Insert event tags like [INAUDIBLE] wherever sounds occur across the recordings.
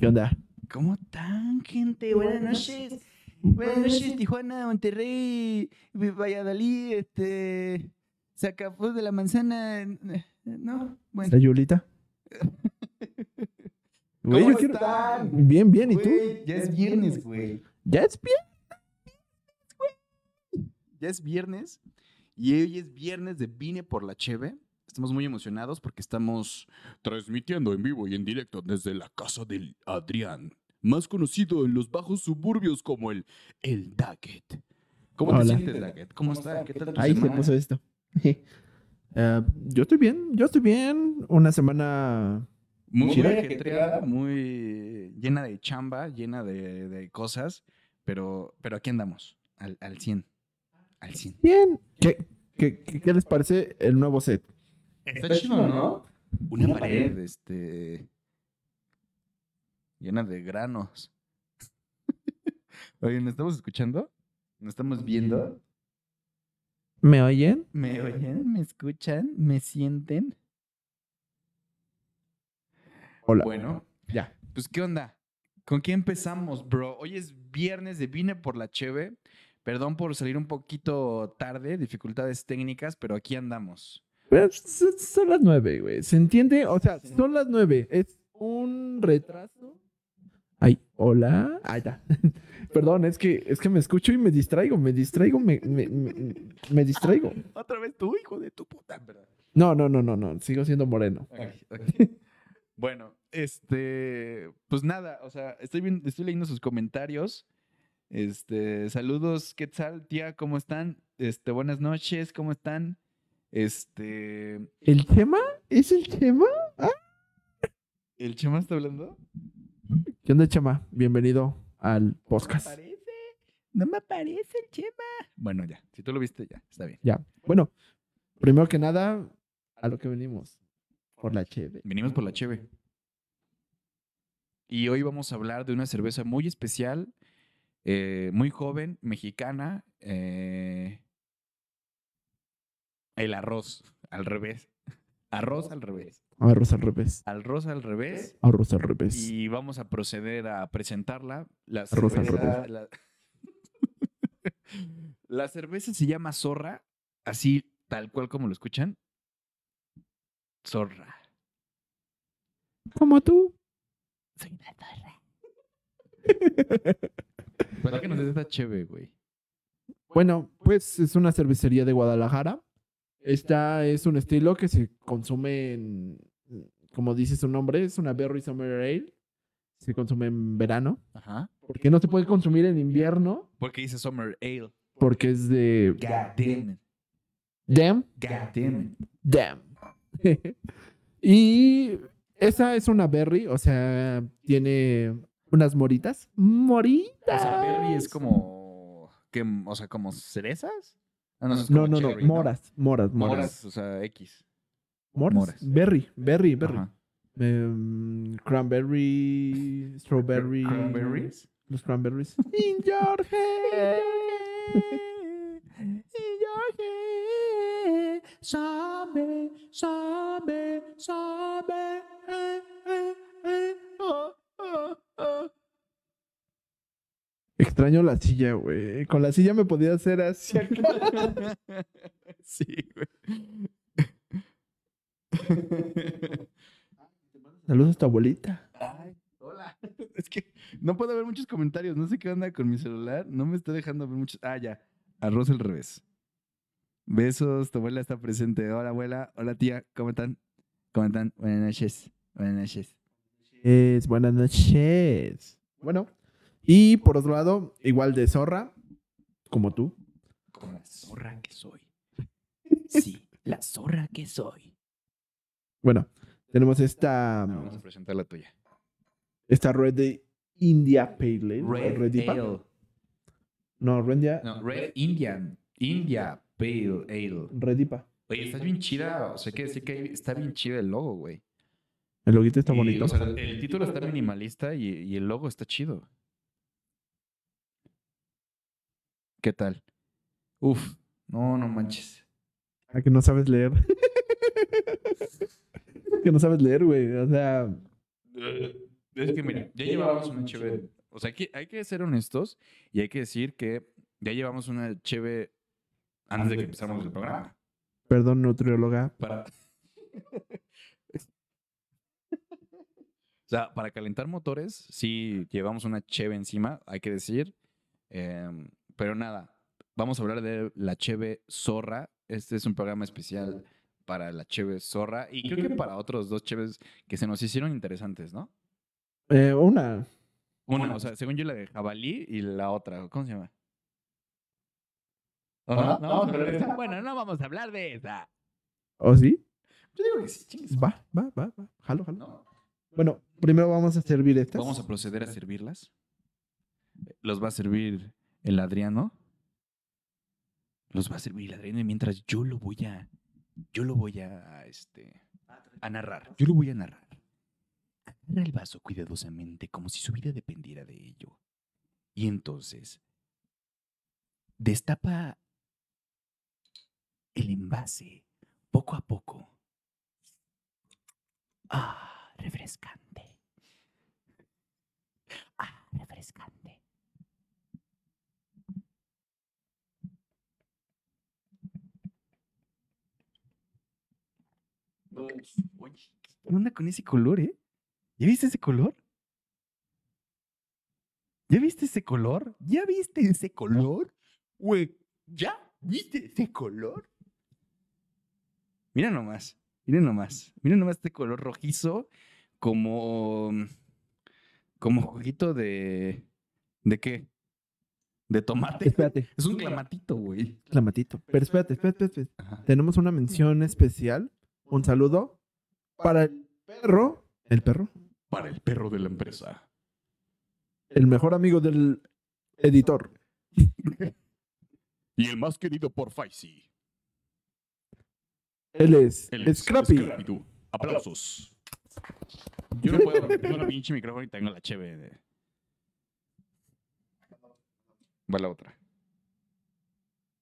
¿Qué onda? ¿Cómo están, gente? Buenas noches. Buenas noches, Tijuana, Monterrey, Valladolid, este. Sacapuz de la manzana. ¿No? Bueno. Sayulita. [LAUGHS] Güey, ¿Cómo yo quiero- están? Bien, bien. ¿Y tú? Güey, Ya es viernes, güey. ¿Ya es bien? Ya es viernes. Y hoy es viernes de Vine por la Cheve. Estamos muy emocionados porque estamos transmitiendo en vivo y en directo desde la casa del Adrián, más conocido en los bajos suburbios como el El Daggett. ¿Cómo te sientes, Daggett? ¿Cómo está? ¿Qué tal tu Ahí se semana? puso esto. [LAUGHS] Eh, yo estoy bien, yo estoy bien. Una semana. Muy ajetreada, muy llena de chamba, llena de, de cosas, pero, pero aquí andamos, al, al 100. Al 100. Bien. ¿Qué, qué, qué- qué les parece el nuevo set? Está chido, ¿no? Una pared, este. llena de granos. Oye, ¿nos estamos escuchando? ¿Nos estamos viendo? ¿Me oyen? ¿Me oyen? ¿Me escuchan? ¿Me sienten? Hola. Bueno, Ya. pues ¿qué onda? ¿Con qué empezamos, bro? Hoy es viernes de Vine por la Cheve. Perdón por salir un poquito tarde, dificultades técnicas, pero aquí andamos. Son las nueve, güey. ¿Se entiende? O sea, son las nueve. Es un retraso. Ay, hola. Ah, ya. [LAUGHS] Perdón, es que, es que me escucho y me distraigo, me distraigo, me, me, me- me distraigo. [LAUGHS] Otra vez tú, hijo de tu puta, ¿verdad? No, no, no, no, no. Sigo siendo moreno. [LAUGHS] Bueno, este, pues nada, o sea, estoy, viendo- estoy leyendo sus comentarios. Este, saludos, Quetzal, tía, ¿cómo están? Este, buenas noches, ¿cómo están? Este, ¿El Chema? ¿Es el Chema? ¿el Chema está hablando? ¿Qué onda, Chema? Bienvenido al podcast. No me aparece, no me aparece el Chema. Bueno, ya, si tú lo viste, ya, está bien. Ya. Bueno, primero que nada, a lo que venimos. Por la cheve. Venimos por la cheve. Y hoy vamos a hablar de una cerveza muy especial, eh, muy joven, mexicana. eh, el arroz, al revés. Arroz al revés. Arroz al revés. Arroz al revés. Arroz al revés. Y vamos a proceder a presentarla. La Arroz al cerveza, la... [LAUGHS] la cerveza se llama Zorra, así tal cual como lo escuchan. Zorra. Como tú. Soy una zorra. ¿Para qué nos des esta cheve, güey? Bueno, pues es una cervecería de Guadalajara. Esta es un estilo que se consume en, como dice su nombre, es una Berry Summer Ale. Se consume en verano. Ajá. Porque no se puede consumir en invierno Porque dice Summer Ale. porque es de God damn it. damn, God damn it. damn. [LAUGHS] y esa es una berry, o sea, tiene unas moritas. Moritas. O sea, berry es como... ¿qué? O sea, como cerezas. Ah, No, como no, no, cherry, moras, moras, moras. Moras, o sea, X. Moras. moras. Berry, berry, berry. Em, cranberry, strawberry. Cranberries. Los cranberries. [LAUGHS] In your head. In your head, sabe, sabe, sabe, Extraño la silla, güey. Con la silla me podía hacer así. [LAUGHS] Sí, güey. [LAUGHS] Saludos a tu abuelita. Ay, hola. [LAUGHS] Es que no puedo ver muchos comentarios. No sé qué onda con mi celular. No me está dejando ver muchos. Ah, ya. Arroz al revés. Besos. Tu abuela está presente. Hola, abuela. Hola, tía. ¿Cómo están? ¿Cómo están? Buenas noches. Buenas noches. Es buenas noches. Bueno, y por otro lado, igual de zorra, como tú. Como la zorra que soy. Sí, la zorra que soy. Bueno, tenemos esta, Vamos a presentar la tuya. esta red de India Pale Ale. Red, Red Ipa. Ale. No, Red India. No, Red Indian. India Pale Ale. Red Ipa. Oye, está bien chida. O sea, que sí que está bien chida el logo, güey. El loguito está Y, bonito. o sea, el título está minimalista y, y el logo está chido. ¿Qué tal? Uf, no, no manches. Ah, que no sabes leer. [LAUGHS] que no sabes leer, güey. O sea, Es que mira, ya llevamos una cheve. O sea, hay que, hay que ser honestos y hay que decir que ya llevamos una cheve antes de que empezáramos el programa. Perdón, nutrióloga. Para... [LAUGHS] o sea, para calentar motores, sí llevamos una cheve encima, hay que decir. Em, pero nada, vamos a hablar de la cheve zorra. Este es un programa especial para la cheve zorra y creo que para otros dos cheves que se nos hicieron interesantes, ¿no? Eh, una. Una, o sea, según yo la de jabalí y la otra, ¿cómo se llama? ¿O no? Esa. Bueno, no vamos a hablar de esa. ¿O sí? Yo digo que sí, chingues. Va, va, va, va. Jalo, jalo. ¿no? Bueno, primero vamos a servir estas. Vamos a proceder a servirlas. Los va a servir el Adriano. Los va a servir el Adriano mientras yo lo voy a. Yo lo voy a. Este. A narrar. Yo lo voy a narrar. Agarra el vaso cuidadosamente como si su vida dependiera de ello. Y entonces. Destapa el envase poco a poco. Ah, refrescante. Ah, refrescante. Oye, ¿qué onda con ese color, eh? ¿Ya viste ese color? ¿Ya viste ese color? ¿Ya viste ese color? Güey, ¿ya viste ese color? Mira nomás, miren nomás, miren nomás este color rojizo como como juguito de ¿de qué? De tomate. Espérate. Es un clamatito, güey. Clamatito. Pero espérate, espérate, espérate. Ajá. Tenemos una mención especial. Un saludo para el perro. ¿El perro? Para el perro de la empresa. El mejor amigo del editor. Y el más querido por Faisy. Él es Él es Scrappy. Aplausos. Yo no puedo, tengo un pinche micrófono y tengo la cheve de... Va la otra.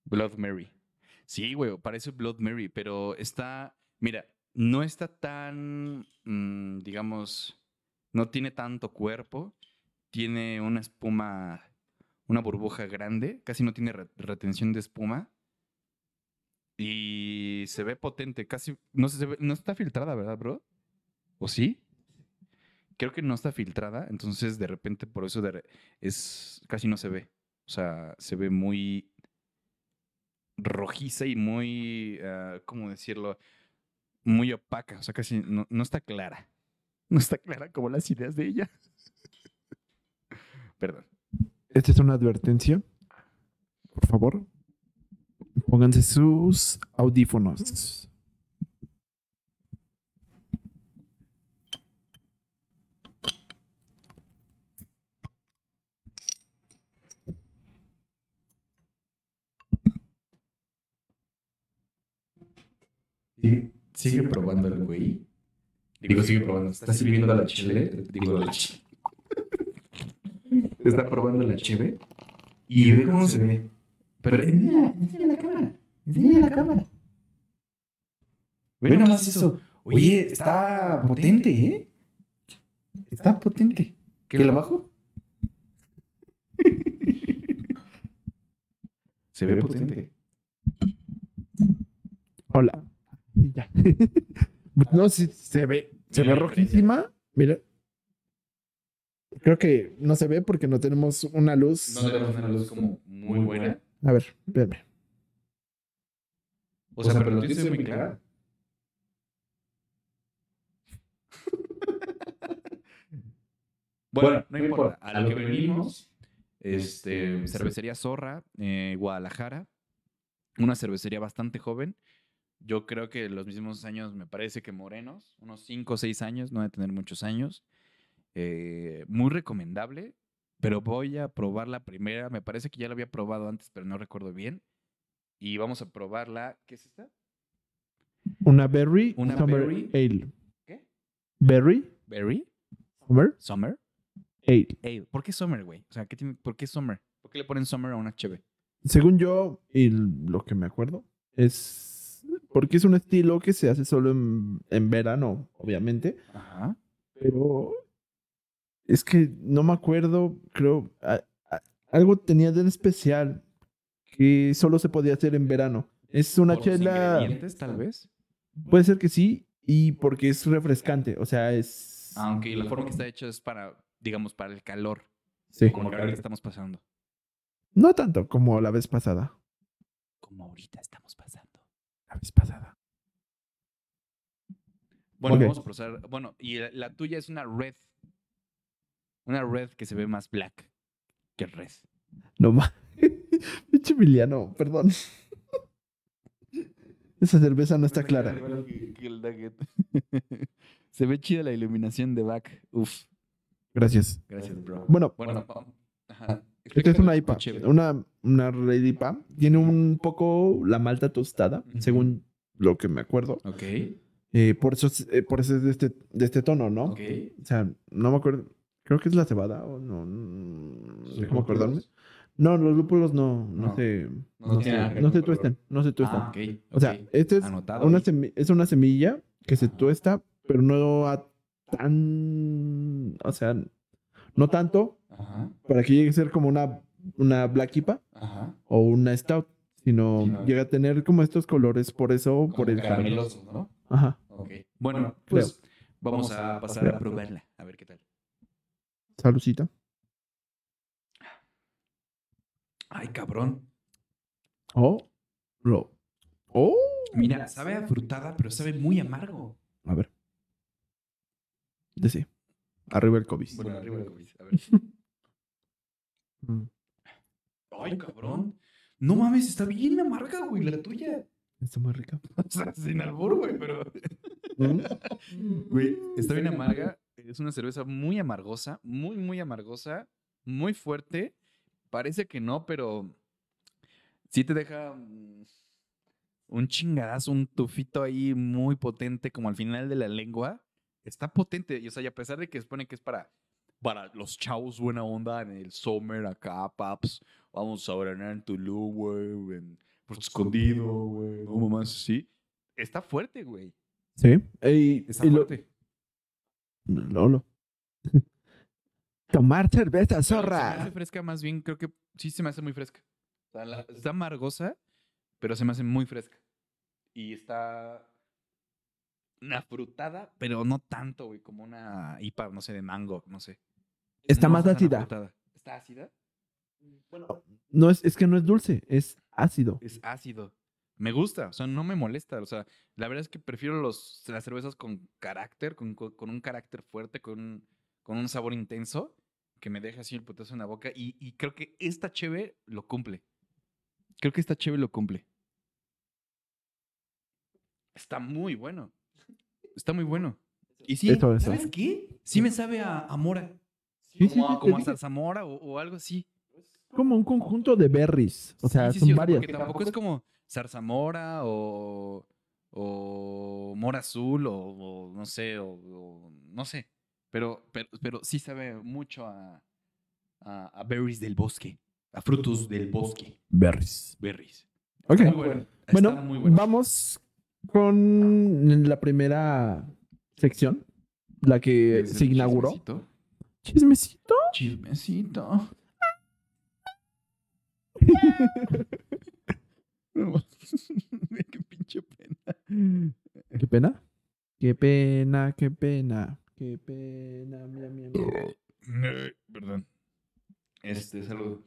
Blood Mary. Sí, güey, parece Blood Mary, pero está... Mira, no está tan, mm, digamos, no tiene tanto cuerpo. Tiene una espuma, una burbuja grande. Casi no tiene re- retención de espuma. Y se ve potente, casi, no, se ve- no está filtrada, ¿verdad, bro? ¿O sí? Creo que no está filtrada, entonces de repente por eso es casi no se ve. O sea, se ve muy rojiza y muy, ah, ¿cómo decirlo? Muy opaca, o sea, casi no, no está clara. [LAUGHS] No está clara como las ideas de ella. [LAUGHS] Perdón. Esta es una advertencia. Por favor, pónganse sus audífonos. Sigue, sigue probando el güey. Digo, sigue probando. Está sirviendo la chile. Digo, la chile. [LAUGHS] Está probando la cheve. Y ve cómo se ve. Pero enseña, enseña la cámara. Enseña la cámara. Ve nomás eso. Oye, está potente, ¿eh? Está potente. ¿Que la bajo? [LAUGHS] Se ve potente. Hola. Ya. [LAUGHS] no, sí, se ve. Se ve rojísima. Mira. Creo que no se ve porque no tenemos una luz. No tenemos una luz como muy buena. A ver, espérame. O sea, pero se ve muy clara. Bueno, no importa. A lo que venimos, este, cervecería Zorra, eh, Guadalajara, una cervecería bastante joven. Yo creo que los mismos años, me parece que morenos, unos 5 o 6 años, no de tener muchos años. Eh, muy recomendable, pero voy a probar la primera. Me parece que ya la había probado antes, pero no recuerdo bien. Y vamos a probarla. ¿Qué es esta? Una berry. Una summer berry. ale. ¿Qué? Berry. Berry. Summer Summer. ale. Ale. ¿Por qué Summer, güey? O sea, ¿qué tiene, ¿por qué Summer? ¿Por qué le ponen Summer a una HB? Según yo, y lo que me acuerdo, es porque es un estilo que se hace solo en, en verano, obviamente. Ajá. Pero Es que no me acuerdo, creo. a- a- algo tenía de especial que solo se podía hacer en verano. Es una Por los chela. ingredientes, tal vez. Puede ser que sí, y porque es refrescante. O sea, es. Aunque la forma que está hecha es para, digamos, para el calor. Sí. Como que estamos pasando. No tanto como la vez pasada. Como ahorita estamos pasando. La vez pasada. Bueno, vamos a procesar. Bueno, y la, la tuya es una red. Una red que se ve más black que red. No más. [LAUGHS] Pinche Emiliano, perdón. Esa cerveza no está clara. [LAUGHS] se ve chida la iluminación de back. Uf. Gracias. Gracias, bro. Bueno, Bueno. Ajá. Esta es una IPA. chévere. Una, una red IPA. Tiene un poco la malta tostada, Ujú. según lo que me acuerdo. Ok. Eh, por eso, es- eh, por eso es de este, de este tono, ¿no? Ok. O sea, no me acuerdo. Creo que es la cebada o no. No cómo acordarme. No, los lúpulos no, no, No. se, No no, se, no se tuestan. No se tuestan. Ah, ok. O sea, este es Anotado una, ahí. semi- es una semilla que se Ajá. tuesta, pero no a tan. O sea, no tanto Ajá. para que llegue a ser como una, una Black IPA Ajá. o una Stout, sino Sí, no. llega a tener como estos colores por eso, por el carameloso, ¿no? Ajá. Ok. Bueno, pues vamos a pasar a probarla. A ver qué tal. Salucita. Ay, cabrón. Oh. Lo. Oh. Mira, sabe a frutada, pero sabe muy amargo. A ver. De sí. Arriba el COVID. Bueno, arriba del COVID. A ver. [LAUGHS] Mm. Ay, cabrón. No mames, está bien amarga, güey, la tuya. Está muy rica. [LAUGHS] O sea, sin albur, güey, pero. Mm. [LAUGHS] Güey, está bien amarga. Es una cerveza muy amargosa, muy, muy amargosa, muy fuerte. Parece que no, pero sí te deja mm, un chingadazo, un tufito ahí muy potente, como al final de la lengua. Está potente. Y, o sea, y a pesar de que supone que es para, para los chavos buena onda en el summer acá, paps. Vamos a veranear en Tulum, güey, en Puerto Escondido, güey. No más así. Está fuerte, güey. Sí. Ey, Está y lo- fuerte. Lolo. [LAUGHS] Tomar cerveza, Pero Se me zorra. hace fresca, más bien, creo que sí se me hace muy fresca. La- está amargosa, pero se me hace muy fresca. Y está una frutada, pero no tanto, güey, como una IPA, no sé, de mango, no sé. Está No más ácida. ¿Está ácida? Bueno, no es, es que no es dulce, es ácido. Es ácido. Me gusta, o sea, no me molesta. O sea, la verdad es que prefiero los, las cervezas con carácter, con, con- un carácter fuerte, con un, con un sabor intenso, que me deja así el putazo en la boca. Y, y creo que esta cheve lo cumple. Creo que esta cheve lo cumple. Está muy bueno. Está muy bueno. Y sí, Eso, eso. ¿sabes qué? Sí me sabe a, a mora. Sí, como sí, como zarzamora o, o algo así. Como un conjunto de berries. O sea, Sí, sí, son sí, o sea, varias. porque tampoco es como zarzamora o, o mora azul o, o no sé, o, o no sé. Pero, pero, pero sí sabe mucho a, a, a berries del bosque, a frutos del bosque, Berries. berries. Ok. Muy bueno. Está Bueno, muy bueno. vamos con la primera sección, la que ¿Es el se inauguró. Chismecito. Chismecito. Chismecito. [LAUGHS] Qué pinche pena. ¿Qué pena? Qué pena, qué pena, qué pena. Mira, mira, mira. Perdón. Este, salud.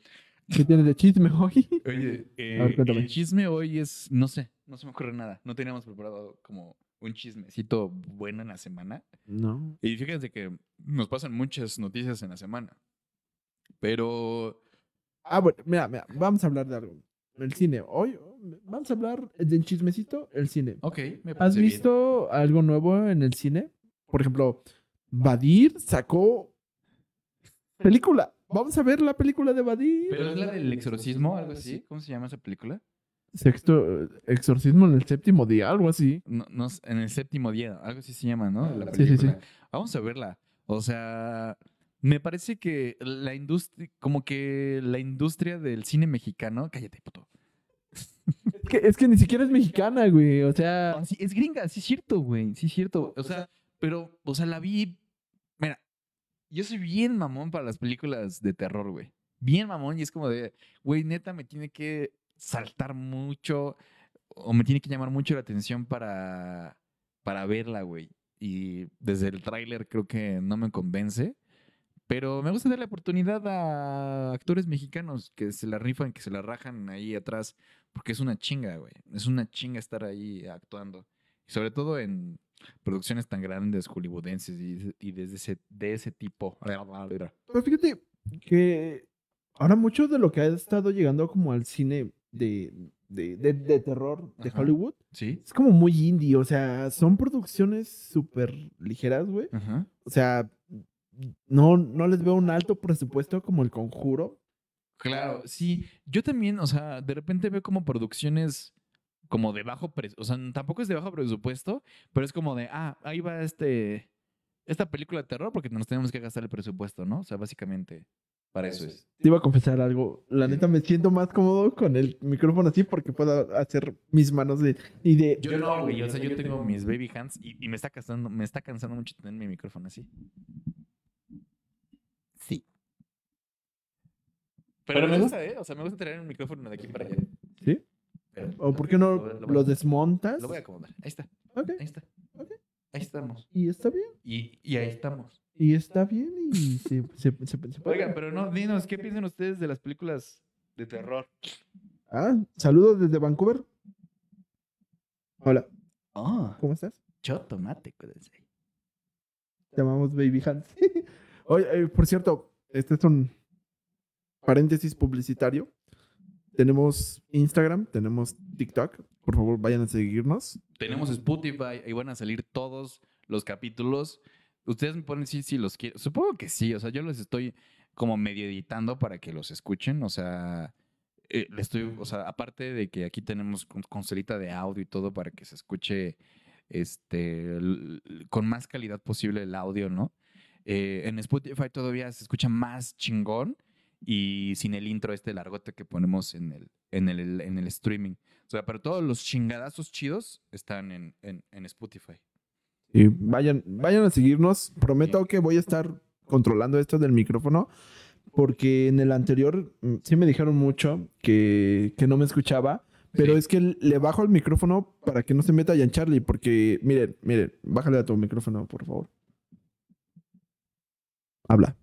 ¿Qué tienes de chisme hoy? Oye, ver, eh, el chisme hoy es, no sé, no se me ocurre nada. No teníamos preparado como un chismecito bueno en la semana. No. Y fíjense que nos pasan muchas noticias en la semana. Pero, Ah, bueno, mira, mira, vamos a hablar de algo. El cine. Hoy vamos a hablar del chismecito, el cine. ok, me ¿Has parece bien. visto algo nuevo en el cine? Por ejemplo, Badir sacó película. Vamos a ver la película de Badir. Pero es la del exorcismo, algo así. ¿Cómo se llama esa película? Sexto, exorcismo en el séptimo día, algo así. No, no en el séptimo día, algo así se llama, ¿no? La Sí, sí, sí. Vamos a verla. O sea, me parece que la industria, como que la industria del cine mexicano, cállate, puto. Es que, es que ni siquiera es mexicana, güey. O sea, sí, es gringa, sí es cierto, güey, sí es cierto. O sea, pero, o sea, la vi, mira, yo soy bien mamón para las películas de terror, güey. Bien mamón y es como de, güey, neta me tiene que saltar mucho o me tiene que llamar mucho la atención para, para verla, güey. Y desde el tráiler creo que no me convence. Pero me gusta dar la oportunidad a actores mexicanos que se la rifan, que se la rajan ahí atrás, porque es una chinga, güey. Es una chinga estar ahí actuando. Y sobre todo en producciones tan grandes, hollywoodenses y, desde ese, de ese tipo. Pero fíjate que ahora mucho de lo que ha estado llegando como al cine de, de, de, de terror de Ajá. Hollywood Sí. es como muy indie. O sea, son producciones súper ligeras, güey. Ajá. O sea, no, no les veo un alto presupuesto como el conjuro. Claro, sí. Yo también, o sea, de repente veo como producciones como de bajo presupuesto. O sea, tampoco es de bajo presupuesto, pero es como de, ah, ahí va este, esta película de terror porque nos tenemos que gastar el presupuesto, ¿no? O sea, básicamente, para eso es. Te iba a confesar algo. La neta me siento más cómodo con el micrófono así porque puedo hacer mis manos de. Y de Yo no, güey. O sea, yo tengo mis baby hands y, y me está cansando, me está cansando mucho tener mi micrófono así. Sí. Pero, me gusta, ¿eh? O sea, me gusta tener el micrófono de aquí para allá. ¿Sí? Pero- ¿O por qué no Lo desmontas? Lo voy a acomodar. Ahí está. Ok. Ahí está. Ok. Ahí estamos. Y está bien. Y, y ahí estamos. Y está bien. Y se, [LAUGHS] se, se- se puede. Oigan, pero no, dinos, ¿qué piensan ustedes de las películas de terror? Ah, saludos desde Vancouver. Hola, Oh, ¿cómo estás? yo tomate, cuídense. Te llamamos Baby Hands. [LAUGHS] Oye, eh, por cierto, este es un paréntesis publicitario. Tenemos Instagram, tenemos TikTok. Por favor, vayan a seguirnos. Tenemos Spotify, ahí van a salir todos los capítulos. Ustedes me pueden decir si los quieren. Supongo que sí, o sea, yo los estoy como medio editando para que los escuchen, o sea, eh, le estoy, o sea, aparte de que aquí tenemos con- consolita de audio y todo para que se escuche este con más calidad posible el audio, ¿no? Eh, en Spotify todavía se escucha más chingón y sin el intro este largote que ponemos en el, en el, en el streaming. O sea, pero todos los chingadazos chidos están en, en, en Spotify. Y vayan, vayan a seguirnos. Prometo que voy a estar controlando esto del micrófono. Porque en el anterior mm, sí me dijeron mucho que, que no me escuchaba. Pero Sí. es que le bajo el micrófono para que no se meta Jan Charlie. Porque, miren, miren, bájale a tu micrófono, por favor. Habla.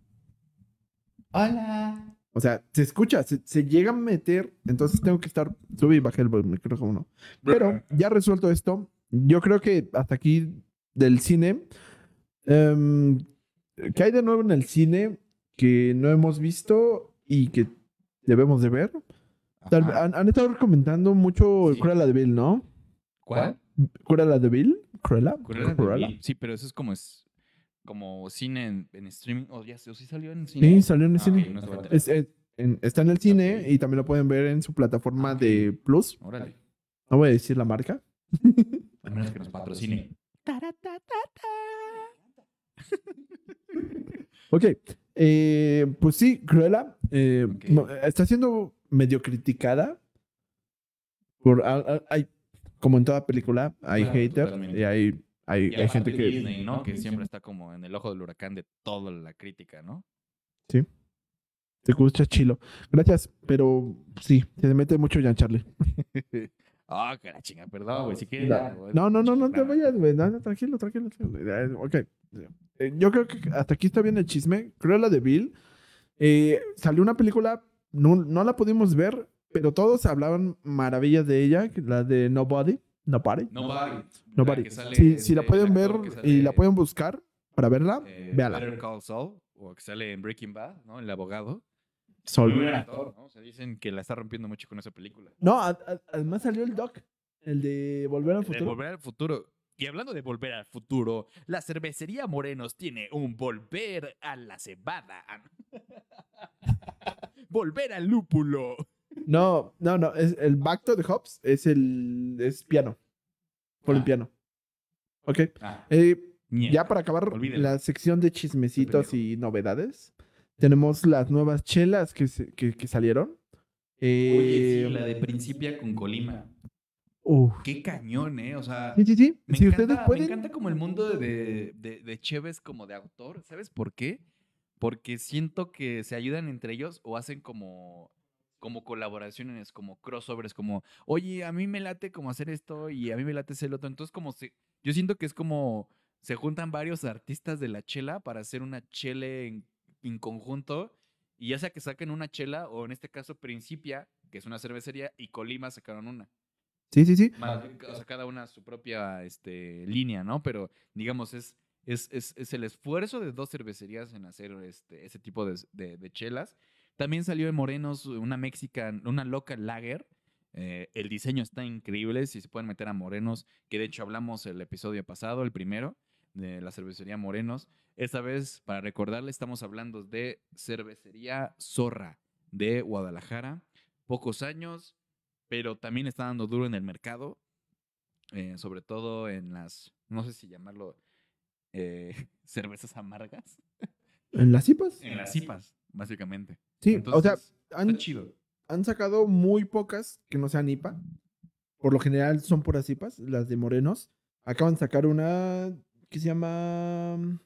Hola. O sea, se escucha, se, se llega a meter. Entonces tengo que estar, sube y bajé el micrófono. Pero ya resuelto esto, yo creo que hasta aquí del cine. em, ¿Qué hay de nuevo en el cine que no hemos visto y que debemos de ver? Tal- han, han estado comentando mucho Sí. Cruella de Vil, ¿no? ¿Cuál? Cruella de Vil. Cruella. Cruella de Cruella. Vil. Sí, pero eso es como es como cine en, en streaming. O ya sé, o sí salió en cine. Sí, salió en el Ah, cine. ok, no estaba enterado. Es- es- en- está en el cine y también lo pueden ver en su plataforma Ah, de Plus. Órale. No voy a decir la marca. [LAUGHS] A menos que nos patrocine. [LAUGHS] Ok, eh, pues sí, Cruella eh, está siendo medio criticada. Por, a- a- hay, como en toda película, hay Claro, haters y hay, hay, Y hay gente que... Disney, ¿no? Que siempre está como en el ojo del huracán de toda la crítica, ¿no? Sí. Se escucha chilo. Gracias, pero sí, se mete mucho Jan Charlie. [LAUGHS] Ah, que la chinga, perdón, güey. Si quieres. No, no, no, no, te vayas, güey. No, no, tranquilo, tranquilo. tranquilo. Ok. Eh, Yo creo que hasta aquí está bien el chisme. Cruella de Bill. Eh, salió una película, no, no la pudimos ver, pero todos hablaban maravillas de ella, la de Nobody. Nobody. Nobody. Nobody. La sale Si, si la pueden el ver y la pueden buscar para verla, eh, véala. Better Call Saul, o que sale en Breaking Bad, ¿no? El abogado. Sol. Muy buen actor, ¿no? O sea, dicen que la está rompiendo mucho con esa película. No, a- a- además salió el doc, el de Volver al De Futuro. Volver al futuro. Y hablando de volver al futuro, la cervecería Morenos tiene un volver a la cebada. [LAUGHS] volver al lúpulo. No, no, no, es el Back to the Hops es el es piano. Por el Ah. piano. Ok. Ah, Eh. Ya para acabar la sección de chismecitos y novedades, tenemos las nuevas chelas que, se- que, que salieron. Oye, Eh, sí, la de Principia con Colima. uf. Qué cañón, ¿eh? O sea, Sí, sí, sí. me, si encanta, ustedes me pueden. encanta como el mundo de, de, de Cheves como de autor. ¿Sabes por qué? porque siento que se ayudan entre ellos o hacen como como colaboraciones, como crossovers, como, oye, a mí me late como hacer esto y a mí me late hacer el otro. Entonces, como se, yo siento que es como se juntan varios artistas de la chela para hacer una chele en, en conjunto y ya sea que saquen una chela o en este caso Principia, que es una cervecería, y Colima sacaron una. Sí, sí, sí. Más o sea, cada una su propia este, línea, ¿no? Pero digamos, es, es, es, es el esfuerzo de dos cervecerías en hacer este, ese tipo de, de- de chelas. También salió de Morenos una mexican, una local lager. Eh, el diseño está increíble. Si se pueden meter a Morenos, que de hecho hablamos el episodio pasado, el primero, de la cervecería Morenos. Esta vez, para recordarle, estamos hablando de cervecería Zorra de Guadalajara. Pocos años, pero también está dando duro en el mercado. eh, sobre todo en las, no sé si llamarlo eh, [LAUGHS] cervezas amargas. ¿En las cipas? En las cipas, básicamente. Sí, o sea, han, está chido. han sacado muy pocas que no sean IPA. Por lo general son puras IPAs, las de Morenos. Acaban de sacar una que se llama.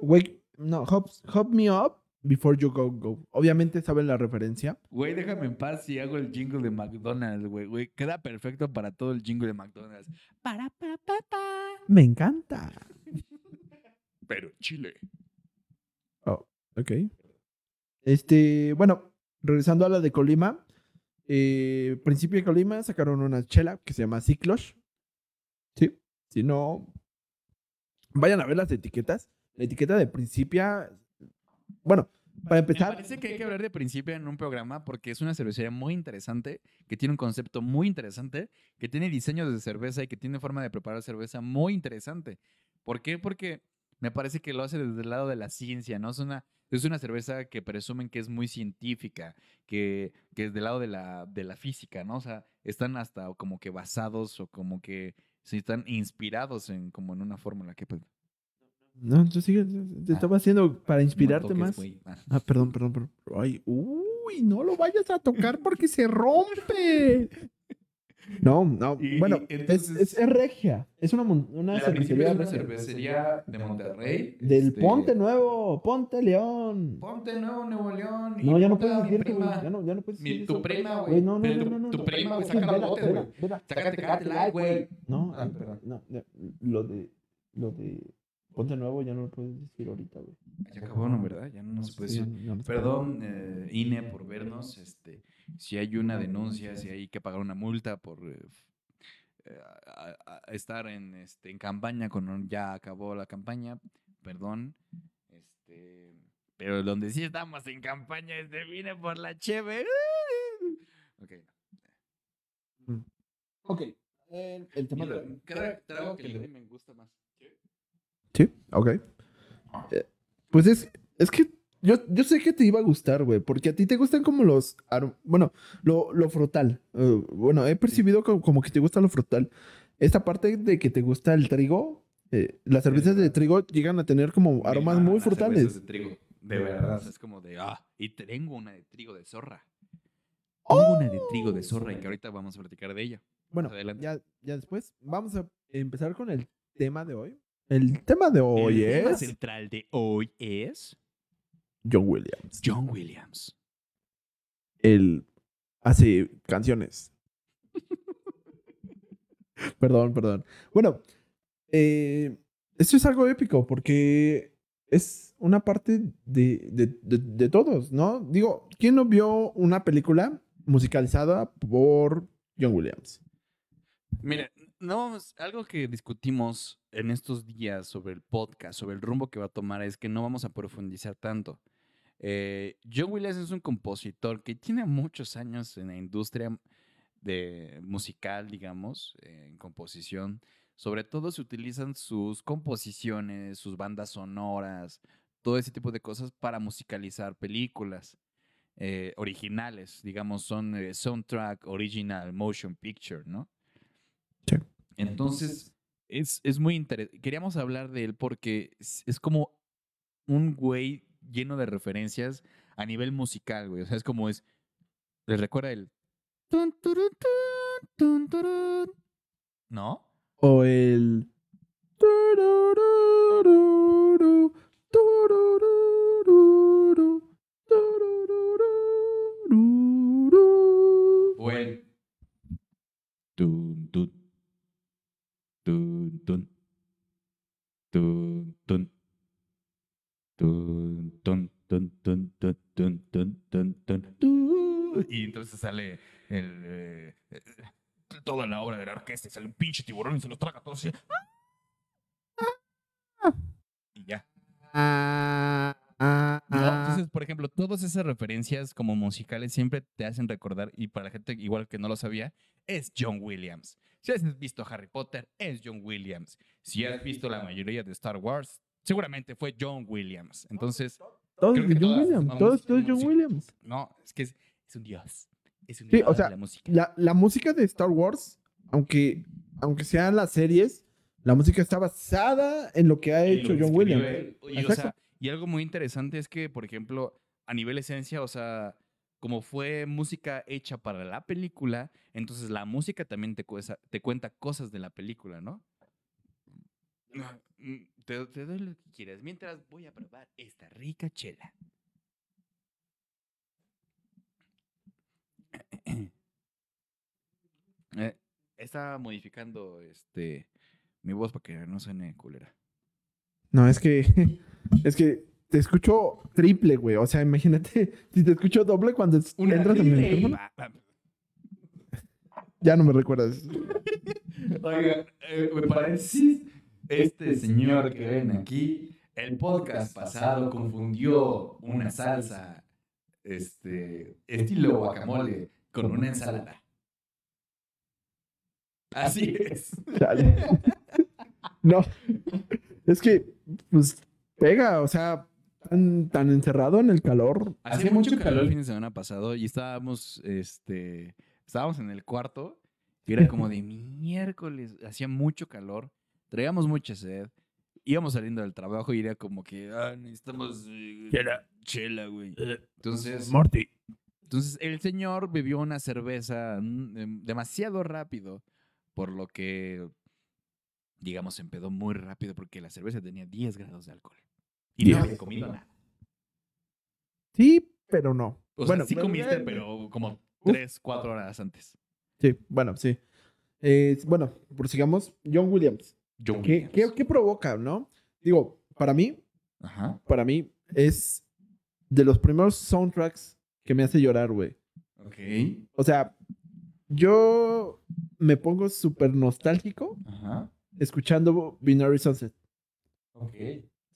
Wake. No, hop, hop Me Up Before You Go Go. Obviamente saben la referencia. Güey, déjame en paz si hago el jingle de McDonald's, güey. Güey, queda perfecto para todo el jingle de McDonald's. Para, pa, pa, pa. Me encanta. Pero Chile. Ok. Este, bueno, regresando a la de Colima. eh, principio de Colima sacaron una chela que se llama Ciclos. Sí. Si no, vayan a ver las etiquetas. La etiqueta de Principia. Bueno, para Me empezar. parece que hay que hablar de principio en un programa porque es una cervecería muy interesante, que tiene un concepto muy interesante, que tiene diseños de cerveza y que tiene forma de preparar cerveza muy interesante. ¿Por qué? Porque me parece que lo hace desde el lado de la ciencia, ¿no? Es una, es una cerveza que presumen que es muy científica, que, que es del lado de la, de la física, ¿no? O sea, están hasta como que basados o como que sí están inspirados en como en una fórmula que pues, No, tú sigue. Te estaba haciendo para no inspirarte toques, más. Ah. Ah, perdón, perdón, perdón. Ay, uy, no lo vayas a tocar porque se rompe. No, no. Y- bueno, y es, entonces- es, es regia. Es una, una La cervecería. es una regia. cervecería de Monterrey. Del este, Ponte Nuevo, Ponte León. Ponte Nuevo, Nuevo León. No, ya no puedes decir prima. Ya no, ya no puedes Mi- decir tu eso. prima, güey. No, no, no, tu- prima, güey, saca botes, vela, güey. Sácate Tecate Light, güey. No, Ah, perdón. no, lo de lo de Ponte Nuevo ya no lo puedes decir ahorita, güey. Ya acabó, ¿no? ¿Verdad? Ya no nos puede decir. se Perdón, eh, INE, por vernos. Este, si hay una denuncia, si hay que pagar una multa por eh, eh, a- a- a estar en, este, en campaña cuando ya acabó la campaña, perdón. Este, pero donde sí estamos en campaña es de Vine por la Cheve. [LAUGHS] Ok. Ok. El, el tema Mira, de- cada trago que le doy me gusta más. Sí, ok. Eh, pues es, es que yo, yo sé que te iba a gustar, güey, porque a ti te gustan como los... Bueno, lo, lo frutal. Eh, bueno, he percibido co- como, que te gusta lo frutal. Esta parte de que te gusta el trigo, eh, las cervezas de trigo llegan a tener como aromas muy frutales. De trigo, de verdad. Es como de, ah, y tengo una de trigo de zorra. Tengo una de trigo de zorra y que ahorita vamos a platicar de ella. Bueno, adelante. ya, ya después vamos a empezar con el tema de hoy. El tema de hoy El tema es central de hoy es John Williams. John Williams. Él hace canciones. [LAUGHS] perdón, perdón. Bueno, eh, esto es algo épico porque es una parte de, de- de- de todos, ¿no? Digo, ¿quién no vio una película musicalizada por John Williams? Mira, no algo que discutimos en estos días sobre el podcast, sobre el rumbo que va a tomar, es que no vamos a profundizar tanto. Eh, John Williams es un compositor que tiene muchos años en la industria de musical, digamos, eh, en composición. Sobre todo se utilizan sus composiciones, sus bandas sonoras, todo ese tipo de cosas para musicalizar películas eh, originales, digamos, son eh, soundtrack original motion picture, ¿no? Sí. Entonces, es, es muy interesante. Queríamos hablar de él porque es, es como un güey lleno de referencias a nivel musical, güey. O sea, es como es. Les recuerda el. ¿No? O el. O tun. Tun, tun. Tun tun, tun, tun, tun, tun, tun. Y entonces sale el, eh, toda la obra de la orquesta, y sale un pinche tiburón y se los traga todos. así. Y ya. Entonces, por ejemplo, todas esas referencias como musicales siempre te hacen recordar, y para la gente igual que no lo sabía, es John Williams. Si has visto Harry Potter, es John Williams. Si has visto la mayoría de Star Wars, seguramente fue John Williams. Entonces, Todo Creo es que John todas Williams. John. Williams. no, es que es, es un dios. Es un Sí, dios o sea, de la música. La, la música de Star Wars, aunque, aunque sean las series, la música está basada en lo que ha Y hecho John Williams. Y, o Exacto. sea, y algo muy interesante es que, por ejemplo, a nivel esencia, o sea, como fue música hecha para la película, entonces la música también te, cuesa- te cuenta cosas de la película, ¿no? Mm, Te, te doy lo que quieras, mientras voy a probar esta rica chela. [CLEARS THROAT] Eh, estaba modificando este mi voz para que no suene culera. No, es que. [LAUGHS] Es que te escucho triple, güey. O sea, imagínate [LAUGHS] si te escucho doble cuando es- entras en el micrófono. Ya no me recuerdas. [LAUGHS] Oiga, eh, paréntesis, este señor que ven aquí, el podcast pasado confundió una salsa este, estilo guacamole con una ensalada. Así es. No. Es que, pues, pega. O sea, tan, tan encerrado en el calor. Hacía mucho calor el fin de semana pasado y estábamos, este, estábamos en el cuarto y era como de miércoles, hacía mucho calor, traíamos mucha sed, íbamos saliendo del trabajo y era como que, ah, necesitamos eh, Chela. chela, güey. Entonces, Morty. entonces el señor bebió una cerveza mm, em, demasiado rápido, por lo que, digamos, se empedó muy rápido porque la cerveza tenía 10 grados de alcohol. Y no había comido nada. Sí, pero no. O bueno, sea, sí comiste, eh, pero como uf. 3, 4 horas antes. Sí, bueno, sí. Eh, bueno, prosigamos. John Williams. John ¿Qué, qué, qué provoca, no? Digo, para mí, Ajá. para mí es de los primeros soundtracks que me hace llorar, güey. Ok. O sea, yo me pongo súper nostálgico Ajá. escuchando Binary Sunset. Ok.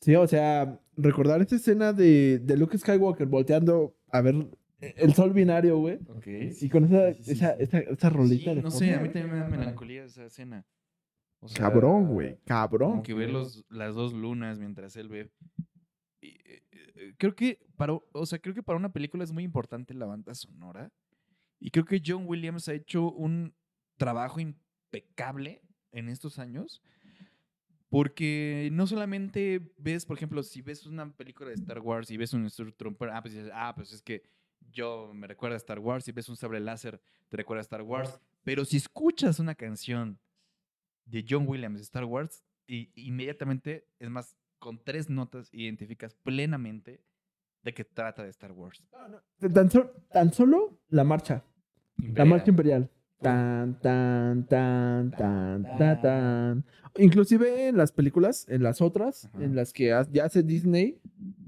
Sí, o sea, recordar esa escena de, de Luke Skywalker volteando a ver el sol binario, güey. Ok. Y con esa, Sí, sí, sí, esa, sí. esa, esa rolita Sí, de no fondo. sé, a mí también me da melancolía esa escena. O sea, Cabrón, güey. Cabrón. Como que ver los, las dos lunas mientras él ve. Y, eh, eh, creo que para, o sea, creo que para una película es muy importante la banda sonora. Y creo que John Williams ha hecho un trabajo impecable en estos años. Porque no solamente ves, por ejemplo, si ves una película de Star Wars y ves un Stormtrooper, ah, pues dices, ah, pues es que yo me recuerda a Star Wars. Si ves un sable láser, te recuerda a Star Wars. Pero si escuchas una canción de John Williams de Star Wars, y inmediatamente, es más, con tres notas identificas plenamente de qué trata de Star Wars. Tan, so- tan solo la marcha. La marcha imperial. Tan, tan, tan, tan, tan, tan. Inclusive en las películas, en las otras, Ajá. en las que ya hace Disney,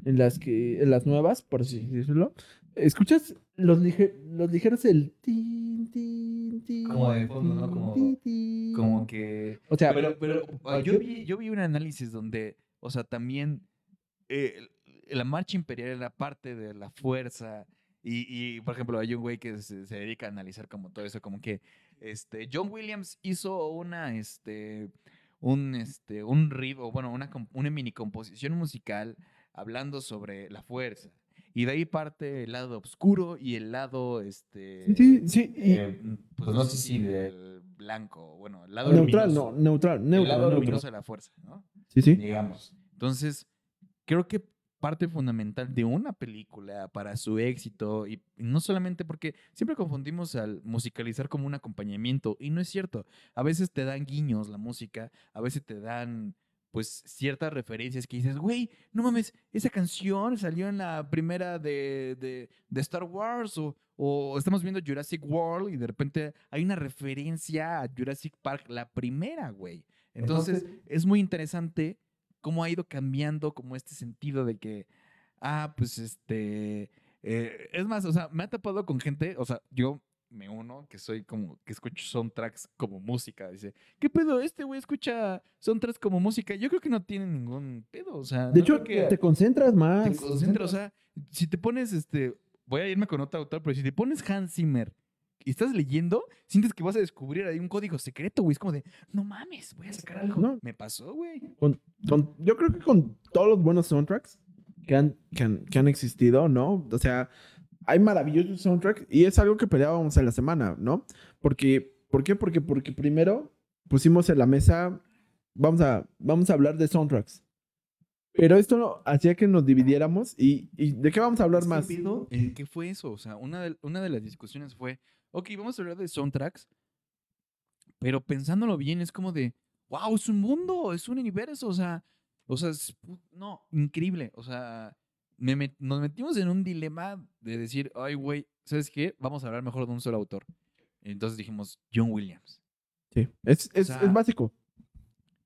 en las que, en las nuevas, por así decirlo, escuchas los, lige- los ligeros el tin, tin, tin. Como de fondo, ¿no? Como- tin, tin. Como que... O sea, Pero, pero ah, yo, vi, yo vi un análisis donde, o sea, también eh, la marcha imperial era parte de la fuerza. Y, y, por ejemplo, hay un güey que se, se dedica a analizar como todo eso, como que este, John Williams hizo una, este, un, este, un riff, o bueno, una, una mini composición musical hablando sobre la fuerza. Y de ahí parte el lado oscuro y el lado, este... sí, sí, y- eh, pues no sé si del blanco, bueno, el lado neutral, luminoso. no, neutral, El neutral, lado neutral. luminoso de la fuerza, ¿no? Sí, sí. Digamos. Entonces, creo que parte fundamental de una película para su éxito, y no solamente porque siempre confundimos al musicalizar como un acompañamiento, y no es cierto. A veces te dan guiños la música, a veces te dan pues ciertas referencias que dices, güey, no mames, esa canción salió en la primera de, de, de Star Wars o, o estamos viendo Jurassic World y de repente hay una referencia a Jurassic Park, la primera, güey. Entonces, es muy interesante cómo ha ido cambiando como este sentido de que, ah, pues este, eh, es más, o sea, me ha tapado con gente, o sea, yo me uno, que soy como, que escucho soundtracks como música. Dice, ¿qué pedo? Este güey escucha soundtracks como música. Yo creo que no tiene ningún pedo, o sea. De no hecho, que te concentras más. te concentras, o sea, si te pones, este, voy a irme con otro autor, pero si te pones Hans Zimmer y estás leyendo, sientes que vas a descubrir ahí un código secreto, güey. Es como de, no mames, voy a sacar algo. No. Me pasó, güey. Con- con- yo creo que con todos los buenos soundtracks que han, que han, que han existido, ¿no? O sea, hay maravillosos soundtracks y es algo que peleábamos en la semana, ¿no? Porque, ¿Por qué? Porque, porque primero pusimos en la mesa, vamos a, vamos a hablar de soundtracks. Pero esto hacía que nos dividiéramos y, y ¿de qué vamos a hablar más? ¿Qué fue eso? O sea, una de, una de las discusiones fue, ok, vamos a hablar de soundtracks, pero pensándolo bien es como de, wow, es un mundo, es un universo, o sea, o sea, es no, increíble, o sea, me met- nos metimos en un dilema de decir, ay, güey, ¿sabes qué? Vamos a hablar mejor de un solo autor. Entonces dijimos, John Williams. Sí, es, es, sea, es básico.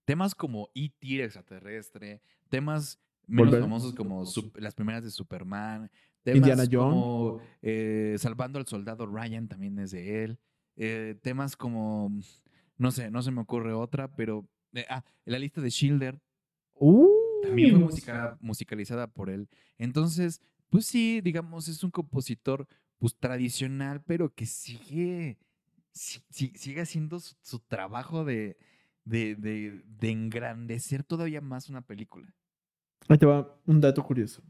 Temas como E.T. extraterrestre, temas menos Volver. famosos como las primeras de Superman, temas Indiana Jones. como eh, Salvando al Soldado Ryan también es de él, eh, temas como, no sé, no se me ocurre otra, pero, eh, ah, la lista de Schilder Uh, también fue musica- musicalizada por él. Entonces, pues sí, digamos, es un compositor pues tradicional, pero que sigue, si- si- sigue haciendo su, su trabajo de, de, de- de engrandecer todavía más una película. Ahí te va un dato curioso.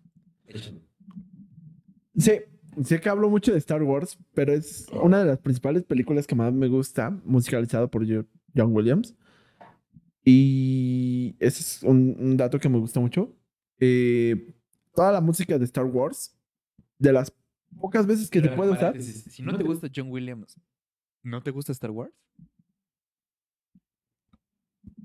Sé, sé que hablo mucho de Star Wars, pero es una de las principales películas que más me gusta, musicalizada por Jo- John Williams. Y ese es un, un dato que me gusta mucho. Eh, toda la música de Star Wars, de las pocas veces que se Pero, puede usar. Si no te gusta John Williams, ¿no te gusta Star Wars?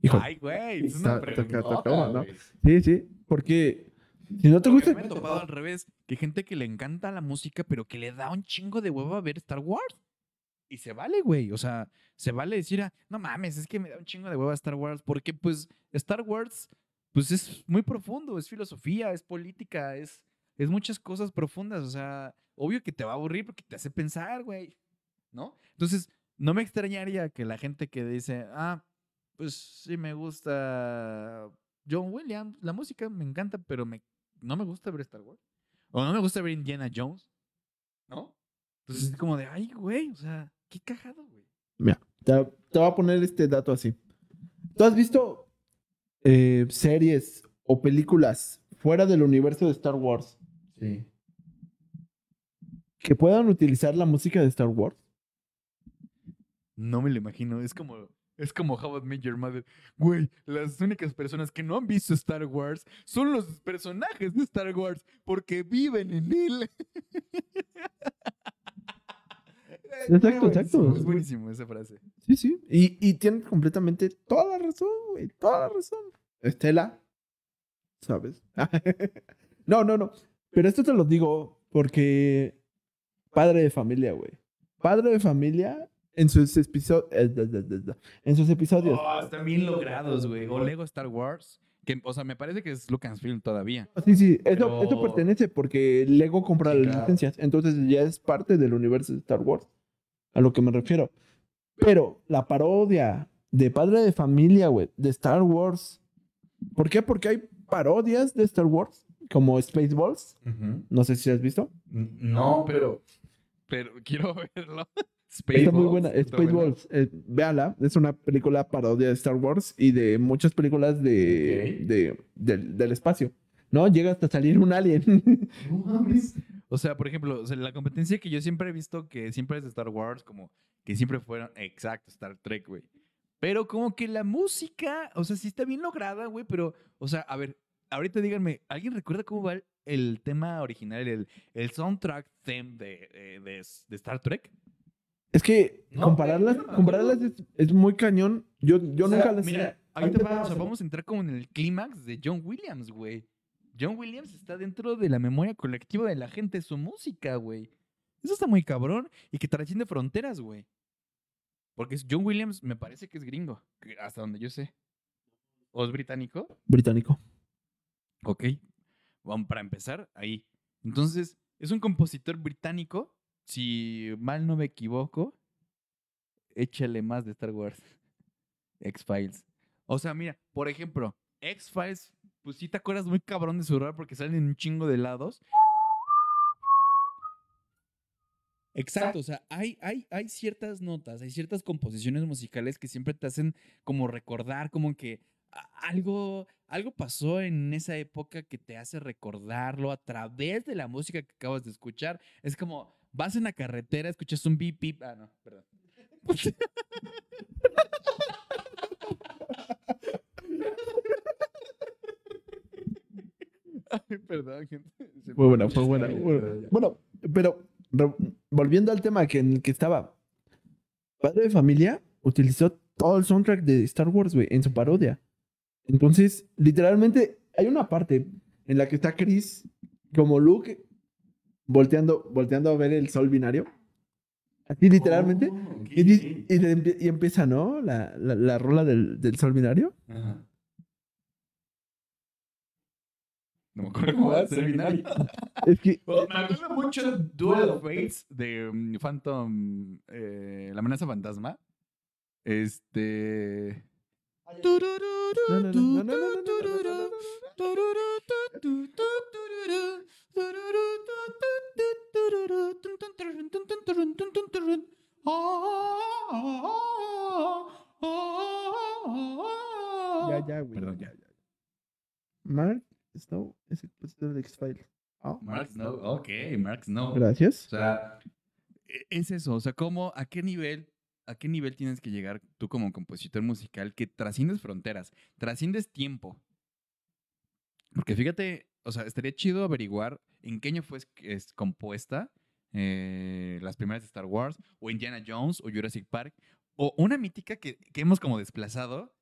Hijo, Ay, güey, es una cabrón, ¿no? sí, sí, porque si no te gusta, me he topado al revés, que hay gente que le encanta la música, pero que le da un chingo de huevo a ver Star Wars. Y se vale, güey. O sea, se vale decir, ah, no mames, es que me da un chingo de huevo a Star Wars. Porque, pues, Star Wars, pues es muy profundo, es filosofía, es política, es, es muchas cosas profundas. O sea, obvio que te va a aburrir porque te hace pensar, güey. ¿No? Entonces, no me extrañaría que la gente que dice, ah, pues sí me gusta John Williams, la música me encanta, pero me, no me gusta ver Star Wars. O no me gusta ver Indiana Jones. ¿No? Entonces es como de, ay, güey, o sea, qué cagado, güey. Mira, te, te voy a poner este dato así. ¿Tú has visto eh, series o películas fuera del universo de Star Wars Sí. que puedan utilizar la música de Star Wars? No me lo imagino, es como, es como How I Met Your Mother. Güey, las únicas personas que no han visto Star Wars son los personajes de Star Wars porque viven en él. [LAUGHS] Exacto, exacto. Es buenísimo esa frase. Sí, sí. Y, y tienes completamente toda la razón, güey. Toda la razón. Estela, ¿sabes? [LAUGHS] no, no, no. Pero esto te lo digo porque padre de familia, güey. Padre de familia en sus episodios. En sus episodios. Oh, están bien logrados, güey. O Lego Star Wars. Que, o sea, me parece que es Lucasfilm todavía. Sí, sí, eso, Pero- eso pertenece porque Lego compra Sí, las claro. licencias. Entonces ya es parte del universo de Star Wars. A lo que me refiero. Pero la parodia de padre de familia, güey, de Star Wars. ¿Por qué? Porque hay parodias de Star Wars, como Spaceballs. No sé si has visto. No, pero. Pero quiero [LAUGHS] verlo. Está muy Spaceballs, buena. Spaceballs, eh, véala. Es una película parodia de Star Wars y de muchas películas de, de- del, del espacio. ¿No? Llega hasta salir un alien. [LAUGHS] No mames. O sea, por ejemplo, o sea, la competencia que yo siempre he visto que siempre es de Star Wars, como que siempre fueron, exacto, Star Trek, güey. Pero como que la música, o sea, sí está bien lograda, güey, pero, o sea, a ver, ahorita díganme, ¿alguien recuerda cómo va el, el tema original, el, el soundtrack theme de, de, de Star Trek? Es que No, compararlas, no compararlas es, es muy cañón. Yo, yo O sea, nunca las. Mira, ahí te va, o sea, vamos a entrar como en el clímax de John Williams, güey. John Williams está dentro de la memoria colectiva de la gente, su música, güey. Eso está muy cabrón y que trasciende fronteras, güey. Porque John Williams me parece que es gringo, hasta donde yo sé. ¿O es británico? Británico. Ok. Vamos, para empezar, ahí. Entonces, es un compositor británico. Si mal no me equivoco, échale más de Star Wars. [LAUGHS] X-Files. O sea, mira, por ejemplo, X-Files, pues sí te acuerdas muy cabrón de su rol porque salen un chingo de lados. Exacto, o sea, hay, hay, hay ciertas notas, hay ciertas composiciones musicales que siempre te hacen como recordar, como que algo, algo pasó en esa época que te hace recordarlo a través de la música que acabas de escuchar. Es como, vas en la carretera, escuchas un beep, beep. Ah, no, perdón. [LAUGHS] [LAUGHS] perdón, gente. Fue buena, fue buena. Bueno, pero volviendo al tema que en el que estaba, Padre de Familia utilizó todo el soundtrack de Star Wars, güey, en su parodia. Entonces, literalmente, hay una parte en la que está Chris como Luke volteando, volteando a ver el sol binario. Así literalmente. Oh. Y, y y empieza, ¿no? La, la, la rola del, del sol binario. Ajá. No me [LAUGHS] acuerdo cómo va seminario. [LAUGHS] es que. me acuerdo mucho Duel of Fates de mm, Phantom. Eh, La amenaza fantasma. Este. Ya, ya. Perdón, ya, ya. Mark Snow es el compositor de X-Files. Ah, Mark Snow, ok, Mark Snow. O Gracias. sea, e- es eso, o sea, ¿cómo, a qué nivel, a qué nivel tienes que llegar tú como compositor musical que trasciendes fronteras, trasciendes tiempo? Porque fíjate, o sea, estaría chido averiguar en qué año fue es, es compuesta eh, las primeras de Star Wars, o Indiana Jones, o Jurassic Park, o una mítica que, que hemos como desplazado,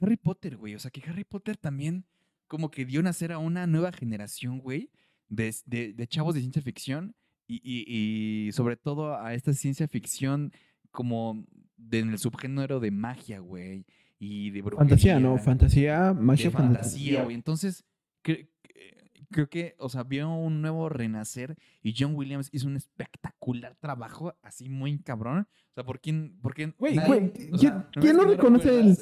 Harry Potter, güey. O sea, que Harry Potter también como que dio nacer a una nueva generación, güey, de, de- de chavos de ciencia ficción y, y- y sobre todo a esta ciencia ficción como de- en el subgénero de magia, güey, y de brujería. Fantasía, ¿no? Fantasía, magia, de fantasía. fantasía, güey. Entonces, cre- cre- creo que, o sea, vio un nuevo renacer y John Williams hizo un espectacular trabajo así muy cabrón. O sea, ¿por quién? Por quién Güey, ¿quién, no reconoce el...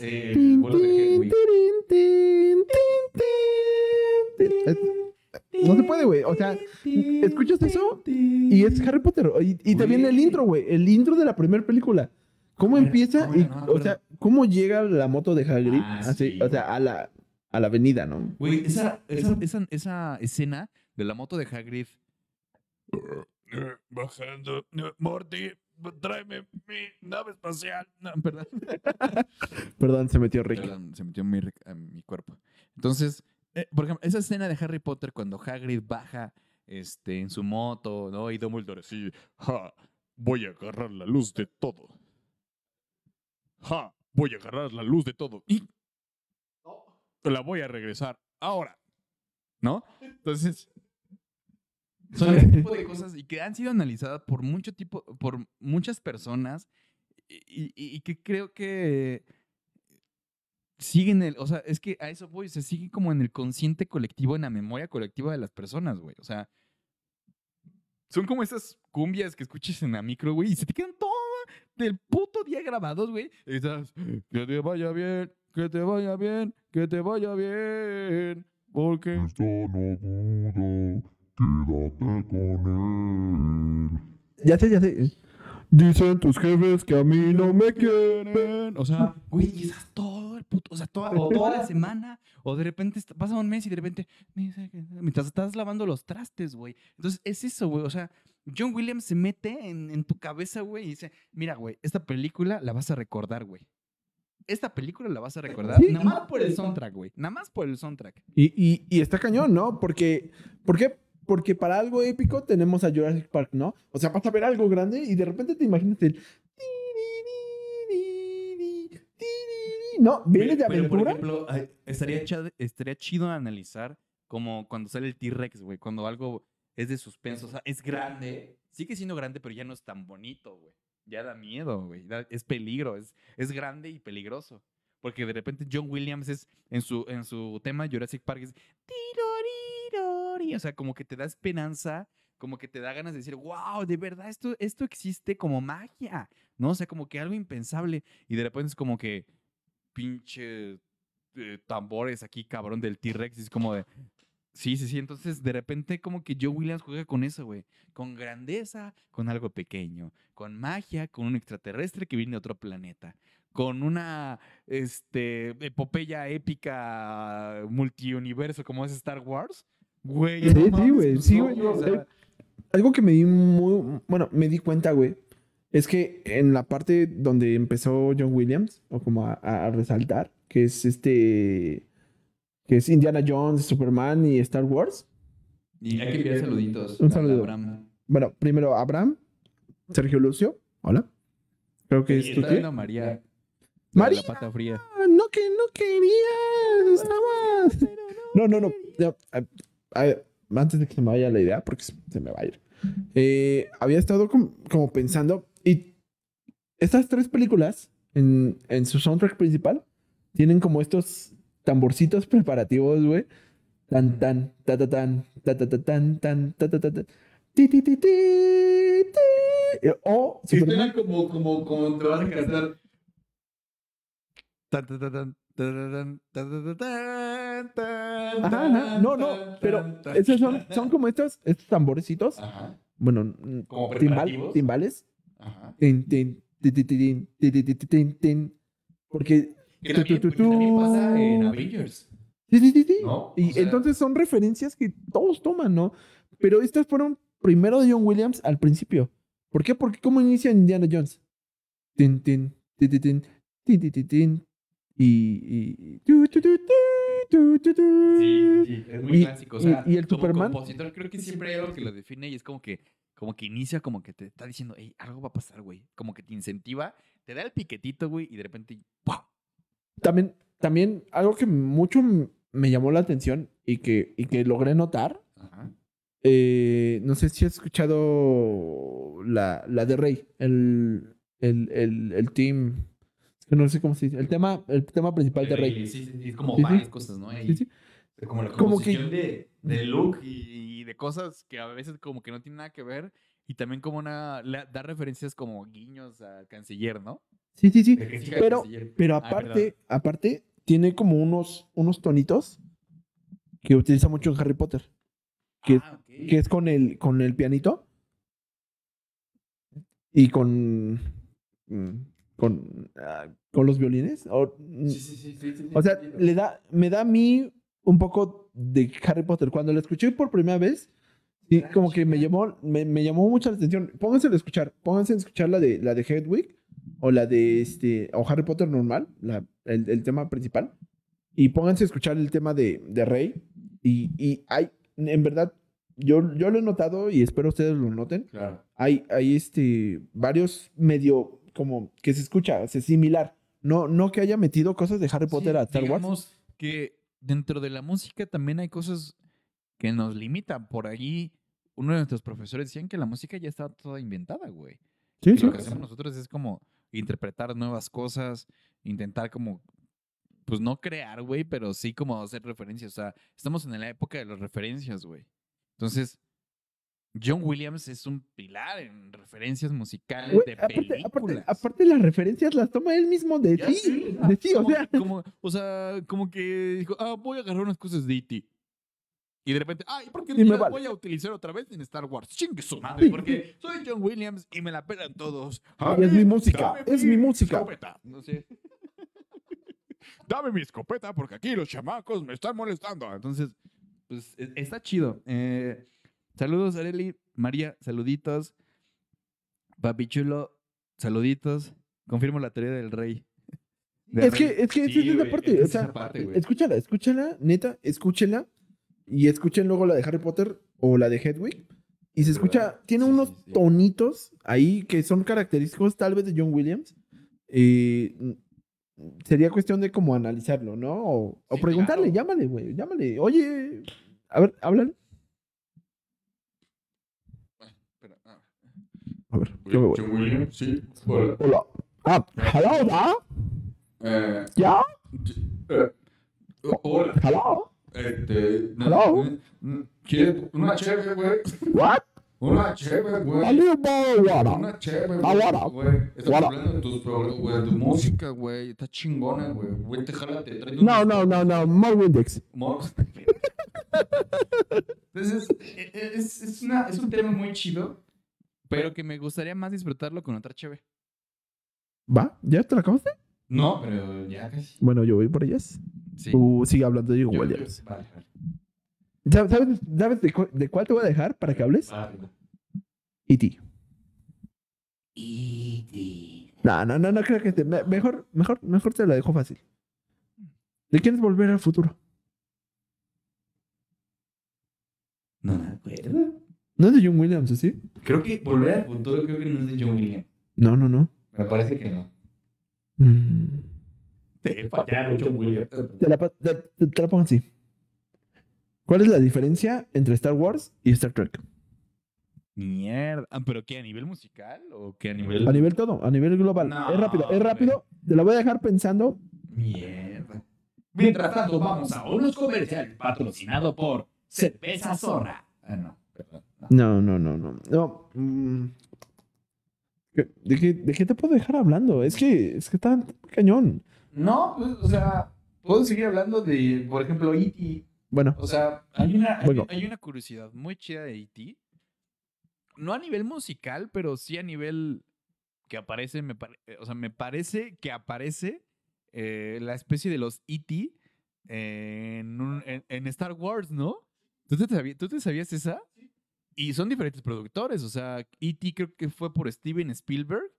No se puede, güey. O sea, escuchas eso y es Harry Potter. Y, viene el intro, güey. El intro de la primera película. ¿Cómo empieza? o sea, ¿cómo llega la moto de Hagrid? Ah, así, sí, o sea, a la, a la avenida, ¿no? Güey, esa, esa, esa, esa escena de la moto de Hagrid. Bajando, Morty, tráeme mi nave espacial. No, perdón. [LAUGHS] Perdón, se metió Rick. Perdón, se metió mi, a mi cuerpo. Entonces, eh, por ejemplo, esa escena de Harry Potter cuando Hagrid baja este, en su moto, ¿no? Y Dumbledore así, ja, voy a agarrar la luz de todo. Ja, voy a agarrar la luz de todo. Y la voy a regresar ahora. ¿No? Entonces, son [LAUGHS] ese tipo de cosas y que han sido analizadas por mucho tipo, por muchas personas y, y- y que creo que siguen el, o sea, es que a eso voy, se sigue como en el consciente colectivo, en la memoria colectiva de las personas, güey. O sea, son como esas cumbias que escuches en la micro, güey, y se te quedan todo del puto día grabados, güey. Y estás, que te vaya bien, que te vaya bien, que te vaya bien, porque... Esto no pudo, quédate con él. Ya sé, ya sé. Dicen tus jefes que a mí no me quieren. O sea, güey, y estás todo el puto, o sea, toda, o toda la [LAUGHS] semana, o de repente est- pasa un mes y de repente, mientras estás lavando los trastes, güey. Entonces, es eso, güey. O sea, John Williams se mete en, en tu cabeza, güey, y dice, mira, güey, esta película la vas a recordar, güey. Esta película la vas a recordar Sí. nada más por el soundtrack, güey. Nada más por el soundtrack. Y, y, y está cañón, ¿no? Porque, ¿por qué? Porque para algo épico tenemos a Jurassic Park, ¿no? O sea, vas a ver algo grande y de repente te imaginas el... no, viene de Pero, por aventura. ejemplo, estaría, chad- estaría chido analizar como cuando sale el T-Rex, güey, cuando algo es de suspenso, o sea, es grande, sigue siendo grande, pero ya no es tan bonito, güey. Ya da miedo, güey. Es peligro, es, es grande y peligroso. Porque de repente John Williams es en su, en su tema Jurassic Park es O sea, como que te da esperanza, como que te da ganas de decir, wow, de verdad, esto, esto existe como magia, ¿no? O sea, como que algo impensable. Y de repente es como que pinche eh, tambores aquí, cabrón, del T-Rex. Es como de. Sí, sí, sí. Entonces, de repente, como que Joe Williams juega con eso, güey. Con grandeza, con algo pequeño. Con magia, con un extraterrestre que viene de otro planeta. Con una este, epopeya épica multiuniverso como es Star Wars. Güey, Sí, no sí, mames, güey, pues sí, no, güey, o no, sea, Algo que me di muy. Bueno, me di cuenta, güey. Es que en la parte donde empezó John Williams, o como a, a resaltar, que es este. que es Indiana Jones, Superman y Star Wars. Y hay que enviar saluditos. Un a saludo. Abraham. Bueno, primero Abraham, Sergio Lucio. Hola. Creo que es tu a María. María. La pata fría. No que no quería. Estaba. No, no, no. Ver, antes de que se me vaya la idea, porque se me va a ir. Eh, había estado com- como pensando. Y estas tres películas, en, en su soundtrack principal, tienen como estos tamborcitos preparativos, güey. Tan, tan, ta, ta, tan, ta, ta, ta, tan, tan, ta, ta, ta, ta. Ti, ti, ti, ti, ti. O Superman. como, como, como te vas a casar. Tan, tan, tan, Ajá. No, no, pero esos son, son como estos, estos tamborecitos. Ajá. Bueno, como timbal, timbales. Ajá. Porque. Sí, sí, sí. Y entonces son referencias que todos toman, ¿no? Pero estas fueron primero de John Williams al principio. ¿Por qué? Porque ¿cómo inicia Indiana Jones? Tin, tin, tin, tin, tin, tin, tin, tin, y. y. Sí, sí, es muy Y- clásico. O sea, y el como Superman. compositor creo que siempre hay algo que lo define y es como que, como que inicia, como que te está diciendo, hey, algo va a pasar, güey. Como que te incentiva, te da el piquetito, güey, y de repente, ¡pum! También, también algo que mucho me llamó la atención y que, y que logré notar. Ajá. eh, no sé si has escuchado la, la de Rey, el, el, el, el team. No sé cómo se dice. El tema, el tema principal de Rey. Sí, sí, sí, es como Sí, sí. varias cosas, ¿no? Sí, sí. Como la Como que- composición de, de look y, y de cosas que a veces como que no tienen nada que ver y también como una, le da referencias como guiños al canciller, ¿no? Sí, sí, sí. Pero, pero Ah, aparte, aparte, tiene como unos, unos tonitos que utiliza mucho en Harry Potter. que- Ah. Que es con el, con el pianito. Y con. mm, Con, ah, con los violines. O, mm, Sí, sí, sí, O sea, le da, me da a mí un poco de Harry Potter. Cuando lo escuché por primera vez, sí, como que me llamó, me, me llamó mucho la atención. Pónganse a escuchar, pónganse a escuchar la de, la de Hedwig o la de este, o Harry Potter normal, la, el, el tema principal. Y pónganse a escuchar el tema de, de Rey. Y, y hay, en verdad, yo, yo lo he notado y espero ustedes lo noten. Claro. Hay, hay este, varios medio como que se escucha, se similar. No, no que haya metido cosas de Harry Potter Sí, a Star Wars. digamos que dentro de la música también hay cosas que nos limitan. Por ahí, uno de nuestros profesores decían que la música ya estaba toda inventada, güey. Sí, sí. lo que hacemos nosotros es como interpretar nuevas cosas, intentar como, pues no crear, güey, pero sí como hacer referencias. O sea, estamos en la época de las referencias, güey. Entonces, John Williams es un pilar en referencias musicales de películas. aparte, aparte las referencias las toma él mismo de sí. sé, De sí, o sea. como, o sea, como que dijo, ah, voy a agarrar unas cosas de E.T. Y de repente, ay, ¿por qué no me las vale. voy a utilizar otra vez en Star Wars? Chingue su madre, Sí. porque soy John Williams y me la pelan todos. Y es mi Ay, música, es mi música. Escopeta. No sé. [LAUGHS] Dame mi escopeta porque aquí los chamacos me están molestando. Entonces, pues e- está chido. Eh, saludos, Areli. María, saluditos. Papi chulo, saluditos. Confirmo la teoría del rey. Del Es que, es que esa Sí, es la güey, parte. O es sea, esa parte, güey. escúchala, escúchala, neta, escúchela. Y escuchen luego la de Harry Potter o la de Hedwig. Y se escucha, ¿Verdad? tiene Sí, unos sí, sí. tonitos ahí que son característicos tal vez de John Williams. Eh, sería cuestión de como analizarlo, ¿no? O, preguntarle, claro. llámale, güey, llámale. Oye, a ver, háblale. Espera, ah. A ver, yo me voy. John Williams, sí. Hola. Hola. Ah, hello, ¿ah? Eh, ¿Ya? eh, hola. Hello? Este. Hello? mm, ¿Quieres una chévere, güey? What? Una chévere, A güey. more water. Una chévere, Ah, güey. Estamos Guara. hablando de tus programas, güey, tu música, güey. Está chingona, güey. Güey, te No, no, no, no, more Windex. Mor- [LAUGHS] Entonces, e- e- es, es, una- es un tema muy chido, pero que me gustaría más disfrutarlo con otra chévere. ¿Va? ¿Ya te lo acabaste? No, pero ya casi. Bueno, yo voy por ellas. Sí. Tú sigue hablando de John Yo- yo- Vale, vale. ¿Sabes, sabes, sabes de, cu- de cuál te voy a dejar para que hables? Vale. E.T. E.T. No, no, no, no creo que te. me- mejor, mejor, mejor te la dejo fácil. ¿De quién es volver al futuro? No me acuerdo. No es de John Williams, ¿o ¿sí? Creo que Volver al Futuro creo que no es de John Williams. No, no, no. Me parece que no. Mm, Te fallaron John Williams. Te la, te, te- te la pongo así. ¿Cuál es la diferencia entre Star Wars y Star Trek? Mierda. Ah, ¿Pero qué? ¿A nivel musical? ¿O qué a nivel...? A nivel todo, a nivel global. No, es rápido, es rápido. Te la voy a dejar pensando. Mierda. Mientras tanto, vamos a unos comerciales patrocinado por Cerveza Zorra. Ah, no, perdón. No. No, no, no, no. no mm, ¿qué- ¿De qué, ¿De qué te puedo dejar hablando? Es que, es que está cañón. No, pues, o sea, puedo seguir hablando de, por ejemplo, E.T. Bueno, O sea, hay una, hay, Bueno. hay una curiosidad muy chida de E.T. No a nivel musical, pero sí a nivel que aparece, me pare- eh, o sea, me parece que aparece eh, la especie de los E.T. en, un- en- en Star Wars, ¿no? ¿Tú te, sabí- ¿Tú te sabías esa? Y son diferentes productores, o sea, E.T. creo que fue por Steven Spielberg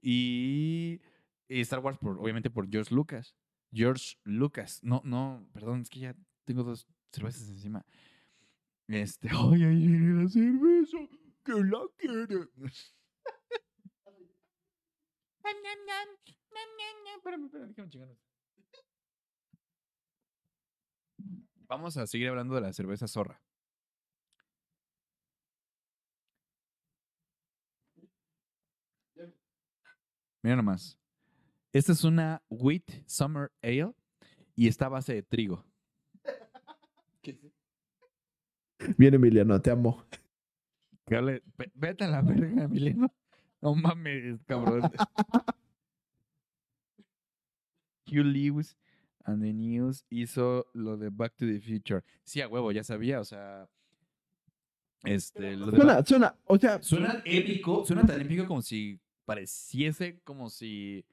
y, Star Wars, por, obviamente, por George Lucas. George Lucas. No, no, perdón, es que ya tengo dos cervezas encima. Este, [LAUGHS] ay, ay, viene la cerveza, que la quiere. Vamos a seguir hablando de la cerveza zorra. Mira nomás. Esta es una Wheat Summer Ale y está a base de trigo. bien Emiliano, te amo. Vete a la verga, Emiliano. No mames, cabrón. [LAUGHS] Hugh Lewis and the News hizo lo de Back to the Future. Sí, a huevo, ya sabía, o sea. Este, lo de Back- Suena, suena, o sea, Suena épico, suena tan épico como si pareciese como si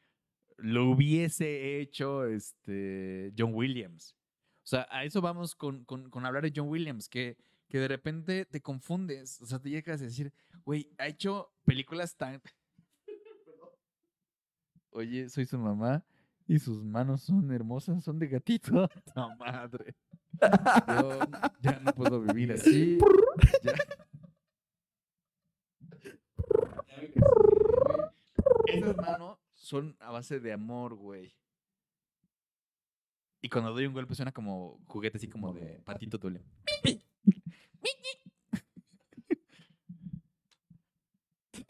lo hubiese hecho este John Williams. O sea, a eso vamos con, con- con hablar de John Williams, que, que de repente te confundes. O sea, te llegas a decir, güey, ha hecho películas tan. [LAUGHS] Oye, soy su mamá y sus manos son hermosas, son de gatito. [LAUGHS] ¡Ta madre! Yo ya no puedo vivir así. [LAUGHS] Ya ve que sí, güey. Esas manos son a base de amor, güey. Y cuando doy un golpe suena como juguete así como de patito tule.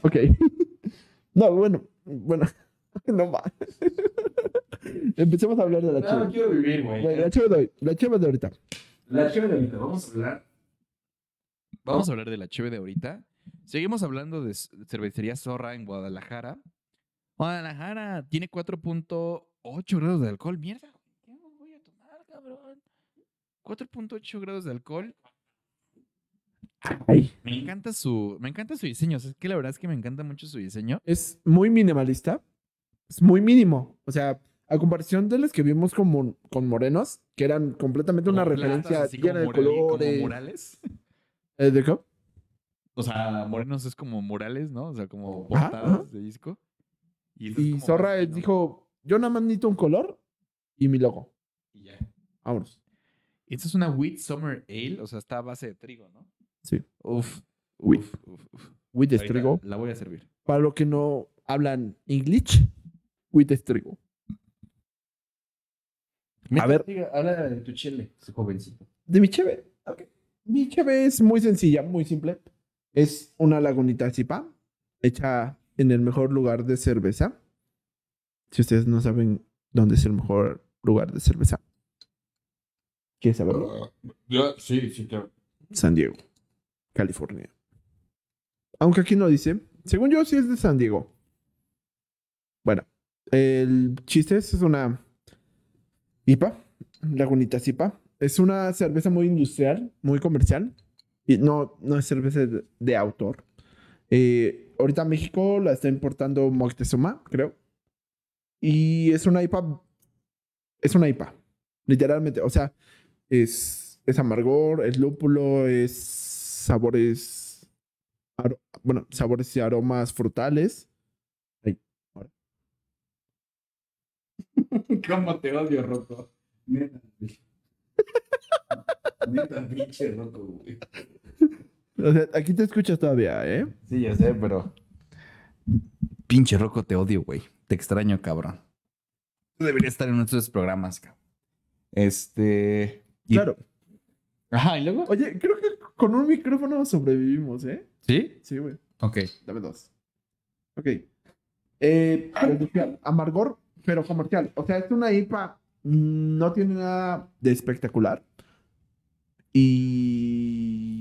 ok. [LAUGHS] no, bueno, bueno, [LAUGHS] no más. [LAUGHS] Empecemos a hablar de la chiva. quiero vivir, La chiva de hoy, la chiva de ahorita. La cheve de ahorita, vamos a hablar. Vamos a hablar de la cheve de ahorita. Seguimos hablando de cervecería Zorra en Guadalajara. Guadalajara tiene 4.8 grados de alcohol. Mierda, ¿qué me voy a tomar, cabrón? 4.8 grados de alcohol. Ay. Me encanta su, me encanta su diseño. O sea, es que la verdad es que me encanta mucho su diseño. Es muy minimalista. Es muy mínimo. O sea, a comparación de las que vimos con, con morenos, que eran completamente una Como plantas referencia llena de murali- como colores. murales. Eh, ¿De qué? O sea, morenos es como murales, ¿no? O sea, como Ajá, portadas ajá. de disco. Y, Zorra dijo, yo nada más necesito un color y mi logo. Y ya. Vámonos. Esta es una Wheat Summer Ale, o sea, está a base de trigo, ¿no? Sí. Uf. Wheat. Uf, uf, uf. Wheat es trigo. La voy a servir. Para los que no hablan English, wheat es trigo. A ver. habla de tu chile, jovencito. De mi cheve. ok. Mi cheve es muy sencilla, muy simple. Es una lagunita zipa hecha en el mejor lugar de cerveza. Si ustedes no saben dónde es el mejor lugar de cerveza. ¿Quieres saberlo? Ya, sí, sí, claro. San Diego, California. Aunque aquí no dice. Según yo, sí es de San Diego. Bueno, el chiste es, es una IPA, Lagunita IPA. Es una cerveza muy industrial, muy comercial. Y no, no es cerveza de, de autor. Eh, ahorita México la está importando Moctezuma, creo. Y es una IPA. Es una IPA. Literalmente. O sea, es, es amargor, es lúpulo, es sabores. bueno, sabores y aromas frutales. Ay, ahora. [LAUGHS] ¿Cómo te odio, Rocco? Neta. [LAUGHS] Neta, pinche Rocco, güey. O sea, aquí te escuchas todavía, ¿eh? Sí, ya sé, pero. Pinche Rocco, te odio, güey. Te extraño, cabrón. Tú deberías estar en nuestros programas, cabrón. Este. y- Claro. Ajá, ¿y luego? Oye, creo que con un micrófono sobrevivimos, ¿eh? ¿Sí? Sí, güey. Ok. Dame dos. Ok. Eh, amargor, pero comercial. O sea, es una IPA. mm, No tiene nada de espectacular. Y.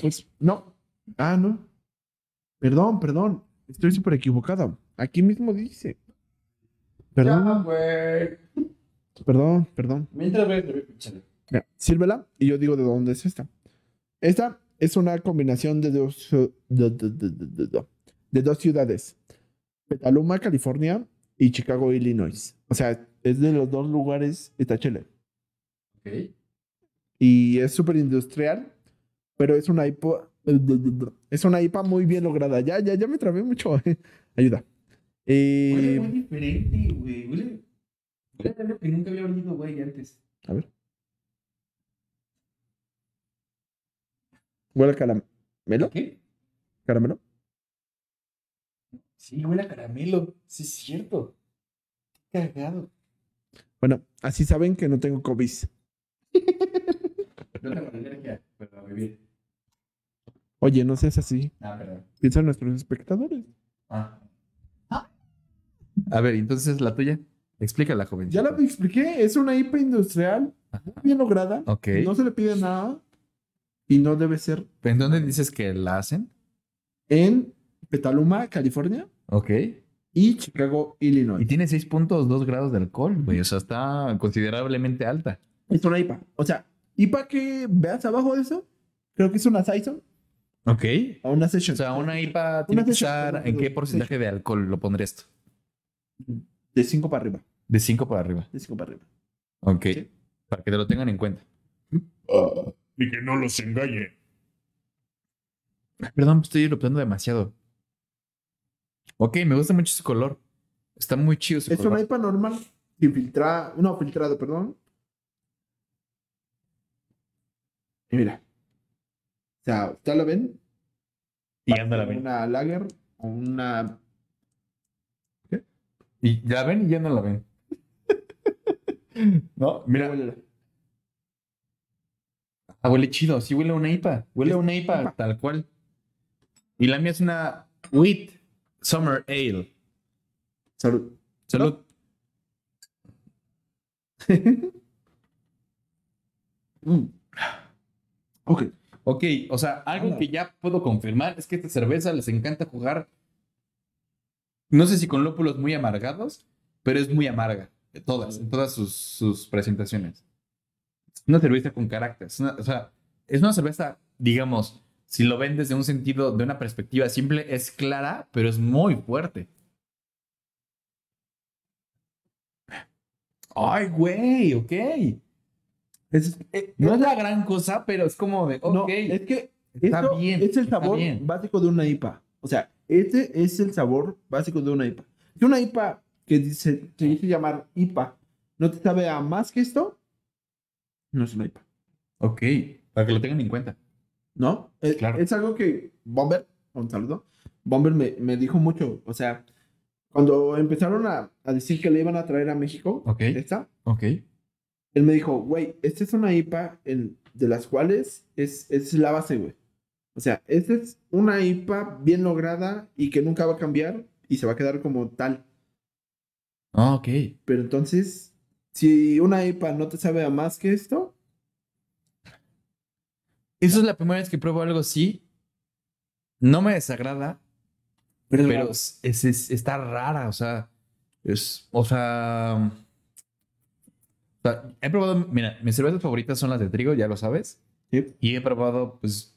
Pues, no. Ah, no. Perdón, perdón. Estoy súper equivocado. Aquí mismo dice. Perdón, perdón, perdón. Mientras voy a sírvela y yo digo de dónde es esta. Esta es una combinación de dos, de, de- de- de- de- de- de dos ciudades. Petaluma, California y Chicago, Illinois. O sea, es de los dos lugares está Chile. Ok. Y es súper industrial, pero es una IPA, es una IPA muy bien lograda. Ya, ya, ya me trabé mucho. Ayuda. Eh, Huele muy diferente, güey. Huele. Huele a algo que nunca había olido, güey, antes. a ver. Huele a caramelo. ¿Qué? ¿Caramelo? Sí, huele a caramelo. Sí, es cierto. Qué cagado. Bueno, así saben que no tengo COVID. No tengo alergia, pero muy bien. Oye, no seas así. Ah, perdón. Piensa en nuestros espectadores. Ah. A ver, entonces la tuya. Explícala, joven. Ya la expliqué. Es una IPA industrial Ajá. bien lograda. Ok. No se le pide nada. Y no debe ser ¿En dónde dices que la hacen? en Petaluma, California Ok. y Chicago, Illinois. Y tiene 6.2 grados de alcohol, güey. O sea, está considerablemente alta. Es una IPA. O sea, IPA que veas abajo de eso, creo que es una Saison Ok. o una Session. O sea, una IPA tiene Una que session, estar. ¿En qué porcentaje de alcohol lo pondría esto? De 5 para arriba. De 5 para arriba. De 5 para arriba. Ok. Sí. Para que te lo tengan en cuenta. Y que no los engañe. Perdón, estoy eruptando demasiado. Ok, me gusta mucho su color. Está muy chido su Es una color. IPA normal, sin filtrar, no, filtrado, perdón. Y mira. Sea, ¿ustedes la ven? Y anda la ven. Una lager o una... Y ya ven y ya no la ven. [LAUGHS] no, mira. Ah, huele chido. Sí huele a una IPA. Huele a una IPA, IPA. tal cual. Y la mía es una Wheat Summer Ale. Salud. Salud. [LAUGHS] Mm. Ok. Ok, o sea, algo que ya puedo confirmar es que esta cerveza les encanta jugar. No sé si con lúpulos muy amargados, pero es muy amarga. De todas, en todas sus, sus presentaciones. Es Una cerveza con carácter. es una- o sea, es una cerveza, digamos, si lo ven desde un sentido, de una perspectiva simple, es clara, pero es muy fuerte. Ay, güey, ok. Es, eh, No es la gran cosa, pero es como de, ok. No, es que Está esto bien, es el sabor bien. básico de una IPA. O sea, este es el sabor básico de una IPA. Si una IPA que dice, se dice llamar IPA no te sabe a más que esto, no es una IPA. Ok, para que lo tengan en cuenta. ¿No? Es, Claro. es algo que Bomber, un saludo, Bomber me, me dijo mucho. O sea, cuando empezaron a, a decir que le iban a traer a México, Ok. esta, Ok. Él me dijo, güey, esta es una IPA en- de las cuales es, es la base, güey. O sea, esta es una IPA bien lograda y que nunca va a cambiar y se va a quedar como tal. Ah, ok. Pero entonces, si una IPA no te sabe a más que esto, Eso es la primera vez que pruebo algo así. No me desagrada, pero, pero es, es- es- está rara, o sea, es, o sea, o sea, he probado, mira, mis cervezas favoritas son las de trigo, ya lo sabes, y he probado, pues,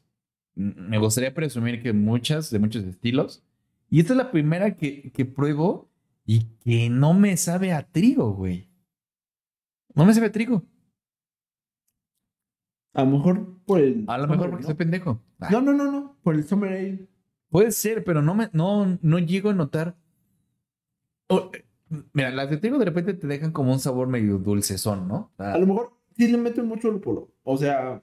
me gustaría presumir que muchas, de muchos estilos, y esta es la primera que, que pruebo y que no me sabe a trigo, güey. No me sabe a trigo. a lo mejor por el... A lo mejor porque ¿no? soy pendejo. Ah. No, no, no, no, por el Summer Ale. Puede ser, pero no me, no, no llego a notar. O, eh, mira, las de trigo de repente te dejan como un sabor medio dulcezón, ¿no? A lo mejor sí le meten mucho lúpulo. O sea,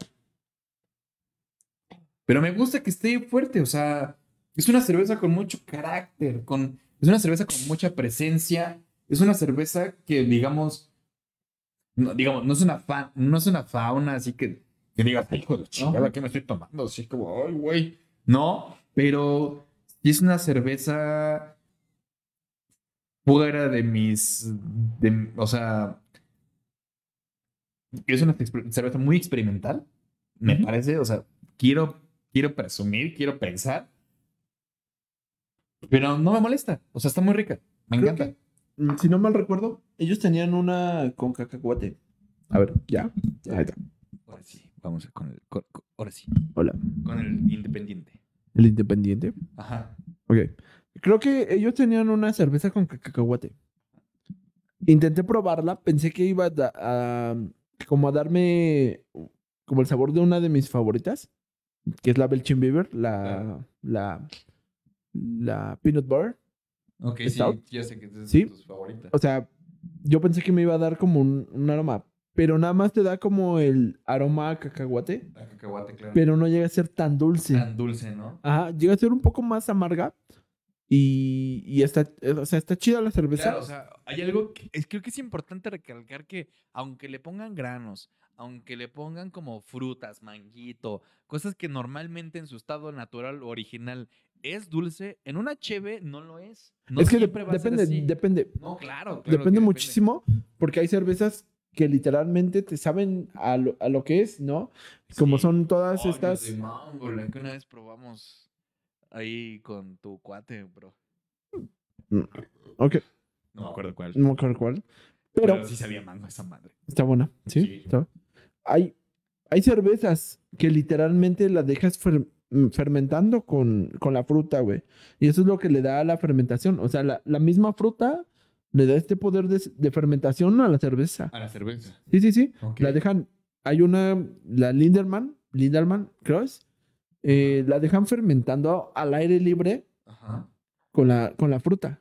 Pero me gusta que esté fuerte, o sea, es una cerveza con mucho carácter, con, es una cerveza con mucha presencia, es una cerveza que, digamos, no, digamos, no es una fa- no es una fauna así que, que digas, "Ay, hijo de chingada, ¿qué me estoy tomando? Así como, ay, güey. No, pero es una cerveza fuera de mis, de- o sea, es una cerveza muy experimental, me parece, o sea, quiero, quiero presumir, quiero pensar, pero no me molesta, o sea, está muy rica, me Creo encanta. que, mm, si no mal recuerdo, ellos tenían una con cacahuate. A ver, ya. Ahí está. Ahora sí, vamos con el. con- con- ahora sí, Hola. con el independiente. El Independiente. Ajá. Ok. Creo que ellos tenían una cerveza con ca- cacahuate. Intenté probarla, pensé que iba a, a- como a darme como el sabor de una de mis favoritas, que es la Belching Beaver, la, la, la Peanut Butter. Ok, ¿Stout? sí, ya sé que es Sí. de tus favoritas. O sea, yo pensé que me iba a dar como un, un aroma, pero nada más te da como el aroma a cacahuate, La cacahuate, claro. pero no llega a ser tan dulce. Tan dulce, ¿no? Ajá, llega a ser un poco más amarga y, y está, o sea, está chida la cerveza. Claro, o sea, hay algo que es, creo que es importante recalcar que aunque le pongan granos, aunque le pongan como frutas, manguito, cosas que normalmente en su estado natural o original es dulce, en una cheve no lo es. No es que de- siempre va a ser depende, así. depende, No, claro, depende muchísimo porque hay cervezas que literalmente te saben a lo, a lo que es, ¿no? Como Sí. son todas estas... de mango, la que una vez probamos ahí con tu cuate, bro. Ok, No me acuerdo cuál. no me acuerdo cuál. Pero, Pero sí sabía mango esa madre. está buena, ¿sí? Sí. Está- Hay, hay cervezas que literalmente las dejas fer- mm, fermentando con, con la fruta, güey. Y eso es lo que le da a la fermentación. O sea, la, la misma fruta le da este poder de, de fermentación a la cerveza. A la cerveza. Sí, sí, sí. Ok. La dejan. Hay una, la Linderman, Linderman Cross, eh, la dejan fermentando al aire libre Ajá. con la, con la fruta.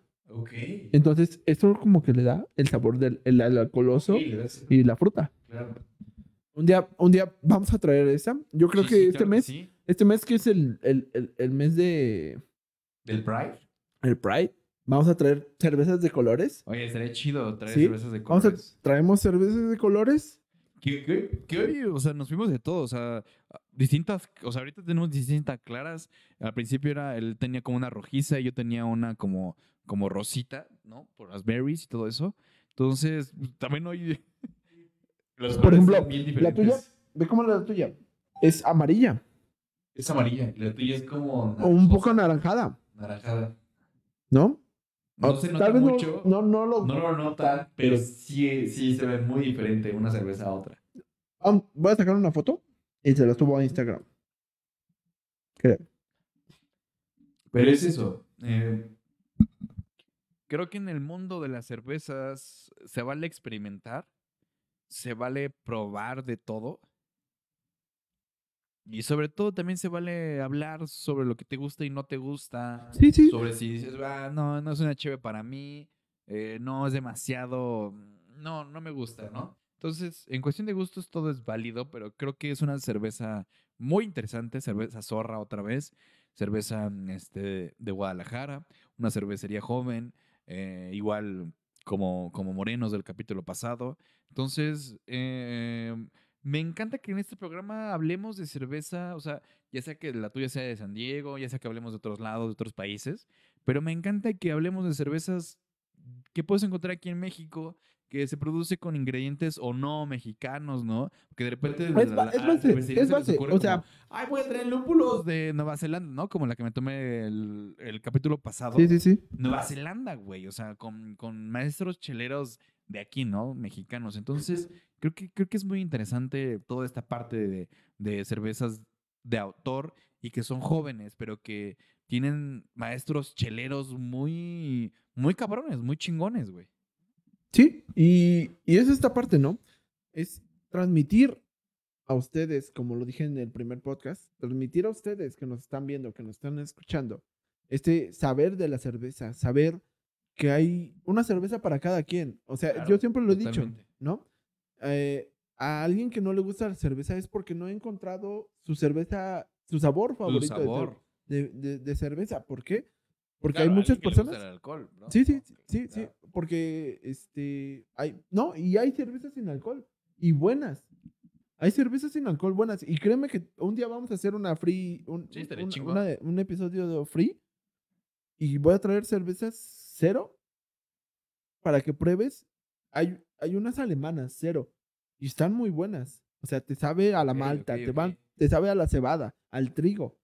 Entonces, esto como que le da el sabor del el, el alcoholoso y la fruta. claro. Un día, un día vamos a traer esa. Yo creo Sí, que sí, este claro mes, sí. este mes que es el, el, el, mes de ¿Del Pride? el Pride, vamos a traer cervezas de colores. Oye, estaría chido traer cervezas de Vamos a, colores. traemos cervezas de colores. Que, que- que hoy, o sea, nos fuimos de todo, o sea, distintas, o sea, ahorita tenemos distintas claras. Al principio era, él tenía como una rojiza y yo tenía una como, como rosita, ¿no? Por las berries y todo eso. Entonces, también hoy... [LAUGHS] los Por ejemplo, bien la tuya, ve cómo es la tuya. Es amarilla Es amarilla. La tuya es como. o un poco anaranjada, naranjada. ¿no? No O se tal nota vez no- mucho. No, no, lo. No lo notan, pero sí, sí se ve muy diferente una cerveza a otra. Ah, voy a sacar una foto y se la subo a Instagram. Creo. Pero es eso. eh, Creo que en el mundo de las cervezas se vale experimentar, se vale probar de todo. Y sobre todo también se vale hablar sobre lo que te gusta y no te gusta. Sí, sí. Sobre si dices, ah, no, no es una chévere para mí, eh, no es demasiado, no, no me gusta, ¿no? Entonces, en cuestión de gustos todo es válido, pero creo que es una cerveza muy interesante, cerveza zorra otra vez, cerveza mm, este, de Guadalajara, una cervecería joven, eh, igual como, como Morenos del capítulo pasado. Entonces, eh, me encanta que en este programa hablemos de cerveza, o sea, ya sea que la tuya sea de San Diego, ya sea que hablemos de otros lados, de otros países, pero me encanta que hablemos de cervezas que puedes encontrar aquí en México, que se produce con ingredientes o no mexicanos, ¿no? Que de repente... Es ba- es base, es se base, ocurre o sea- como, Ay, voy a traer lúpulos de Nueva Zelanda, ¿no? Como la que me tomé el, el capítulo pasado. Sí, sí, sí. Nueva Zelanda, güey. O sea, con, con maestros cheleros de aquí, ¿no? Mexicanos. Entonces, creo que, creo que es muy interesante toda esta parte de, de cervezas de autor y que son jóvenes, pero que tienen maestros cheleros muy, muy cabrones, muy chingones, güey. Sí, y, y es esta parte, ¿no? Es transmitir a ustedes, como lo dije en el primer podcast, transmitir a ustedes que nos están viendo, que nos están escuchando, este saber de la cerveza, saber que hay una cerveza para cada quien. O sea, Claro, yo siempre lo he dicho, totalmente. ¿no? Eh, a alguien que no le gusta la cerveza es porque no ha encontrado su cerveza, su sabor favorito de cer- sabor. De, de- de cerveza. ¿Por qué? Porque Claro, hay muchas alguien que le gusta personas. el alcohol, ¿no? Sí, sí, sí, sí, claro. porque este hay no, y hay cervezas sin alcohol y buenas. Hay cervezas sin alcohol buenas y créeme que un día vamos a hacer una free un, Sí, un- una un episodio de free y voy a traer cervezas cero para que pruebes. Hay hay unas alemanas cero y están muy buenas. O sea, te sabe a la malta, te van te sabe a la cebada, al trigo.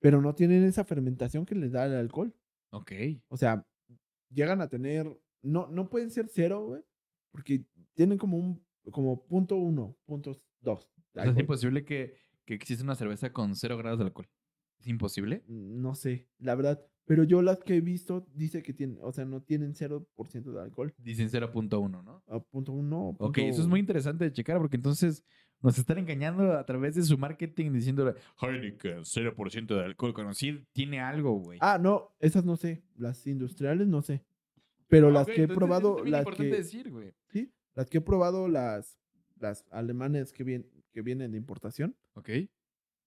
Pero no tienen esa fermentación que les da el alcohol. Ok. O sea, llegan a tener. No, no pueden ser cero, güey. Porque tienen como un. Como punto uno, punto dos. de O sea, es imposible que, que exista una cerveza con cero grados de alcohol. ¿Es imposible? No sé, la verdad. Pero yo las que he visto dice que tienen. O sea, no tienen 0% de alcohol. Dicen 0.1, ¿no? A punto uno. Ok, punto- eso es muy interesante de checar porque entonces nos están engañando a través de su marketing diciendo Heineken, 0% de alcohol, sí tiene algo, güey. Ah, no, esas no sé. Las industriales no sé. Pero las Ok, que he probado. es Las importante que, decir, güey. sí, las que he probado, las, las alemanes que, vien- que vienen de importación. Ok.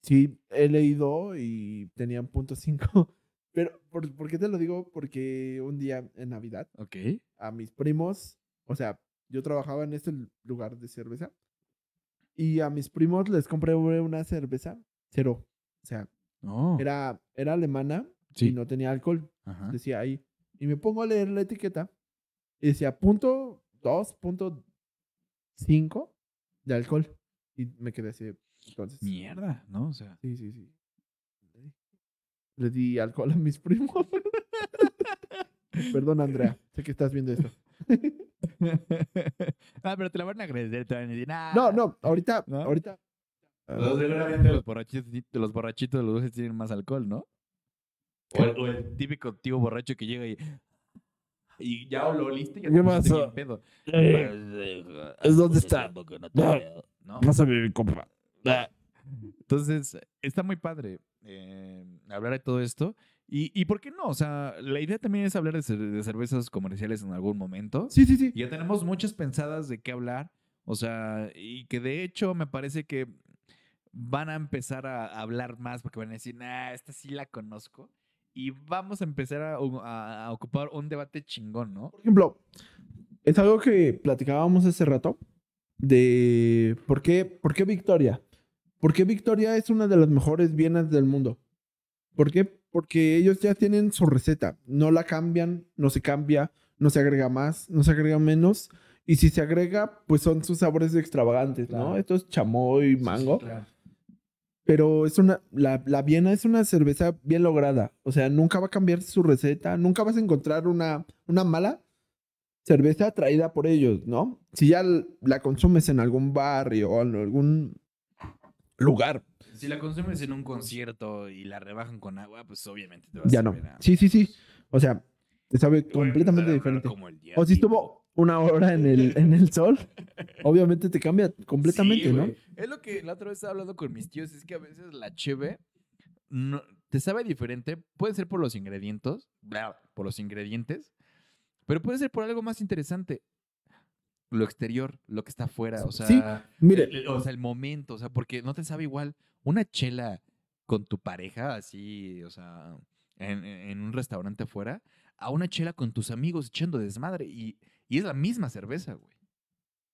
Sí, he leído y tenían punto cinco. Pero, ¿por, por qué te lo digo? Porque un día en Navidad, a mis primos, o sea, yo trabajaba en este lugar de cerveza, y a mis primos les compré una cerveza cero. O sea, era, era alemana Sí. y no tenía alcohol, Ajá. decía ahí. Y me pongo a leer la etiqueta y decía punto dos, punto cinco de alcohol. Y me quedé así. Entonces, Mierda, ¿no? O sea. Sí, sí, sí. Le di alcohol a mis primos. [LAUGHS] Perdón, Andrea. Sé que estás viendo esto. [LAUGHS] ah, pero te la van a agradecer, te van a decir, "Ah". No, no, ahorita, ¿No? ahorita. Los, borrachitos, los borrachitos de los dulces tienen más alcohol, ¿no? O el, o el típico tío borracho que llega y. Y ya lo oliste y ya ¿Qué te pusiste pasó? bien pedo. ¿Es dónde está? ¿No? Pásame mi copa. Entonces, está muy padre eh, hablar de todo esto. Y, y por qué no? O sea, la idea también es hablar de, cer- de cervezas comerciales en algún momento. Sí, sí, sí. Ya tenemos muchas pensadas de qué hablar. O sea, y que de hecho me parece que van a empezar a hablar más porque van a decir, nah, esta sí la conozco. Y vamos a empezar a, a- a ocupar un debate chingón, ¿no? Por ejemplo, es algo que platicábamos hace rato de por qué, por qué Victoria. ¿Por qué Victoria es una de las mejores bienes del mundo? ¿Por qué? Porque ellos ya tienen su receta. No la cambian, no se cambia, no se agrega más, no se agrega menos. Y si se agrega, pues son sus sabores extravagantes, ¿no? Esto es chamoy, mango. claro. Pero es una, la, la Viena es una cerveza bien lograda. O sea, nunca va a cambiar su receta, nunca vas a encontrar una, una mala cerveza traída por ellos, ¿no? Si ya la consumes en algún barrio o en algún lugar, Si la consumes en un concierto y la rebajan con agua, pues obviamente te vas ya a no. ver a- Sí, sí, sí. O sea, te sabe te completamente diferente. O si estuvo una hora en el, en el sol, obviamente te cambia completamente, Sí, ¿no? Es lo que la otra vez estaba hablando con mis tíos, es que a veces la cheve no, te sabe diferente, puede ser por los ingredientes, por los ingredientes, pero puede ser por algo más interesante. Lo exterior, lo que está afuera, o sea, Sí, Mire, el- o sea, el momento, o sea, porque no te sabe igual una chela con tu pareja, así, o sea, en, en un restaurante afuera a una chela con tus amigos echando desmadre y, y es la misma cerveza, güey.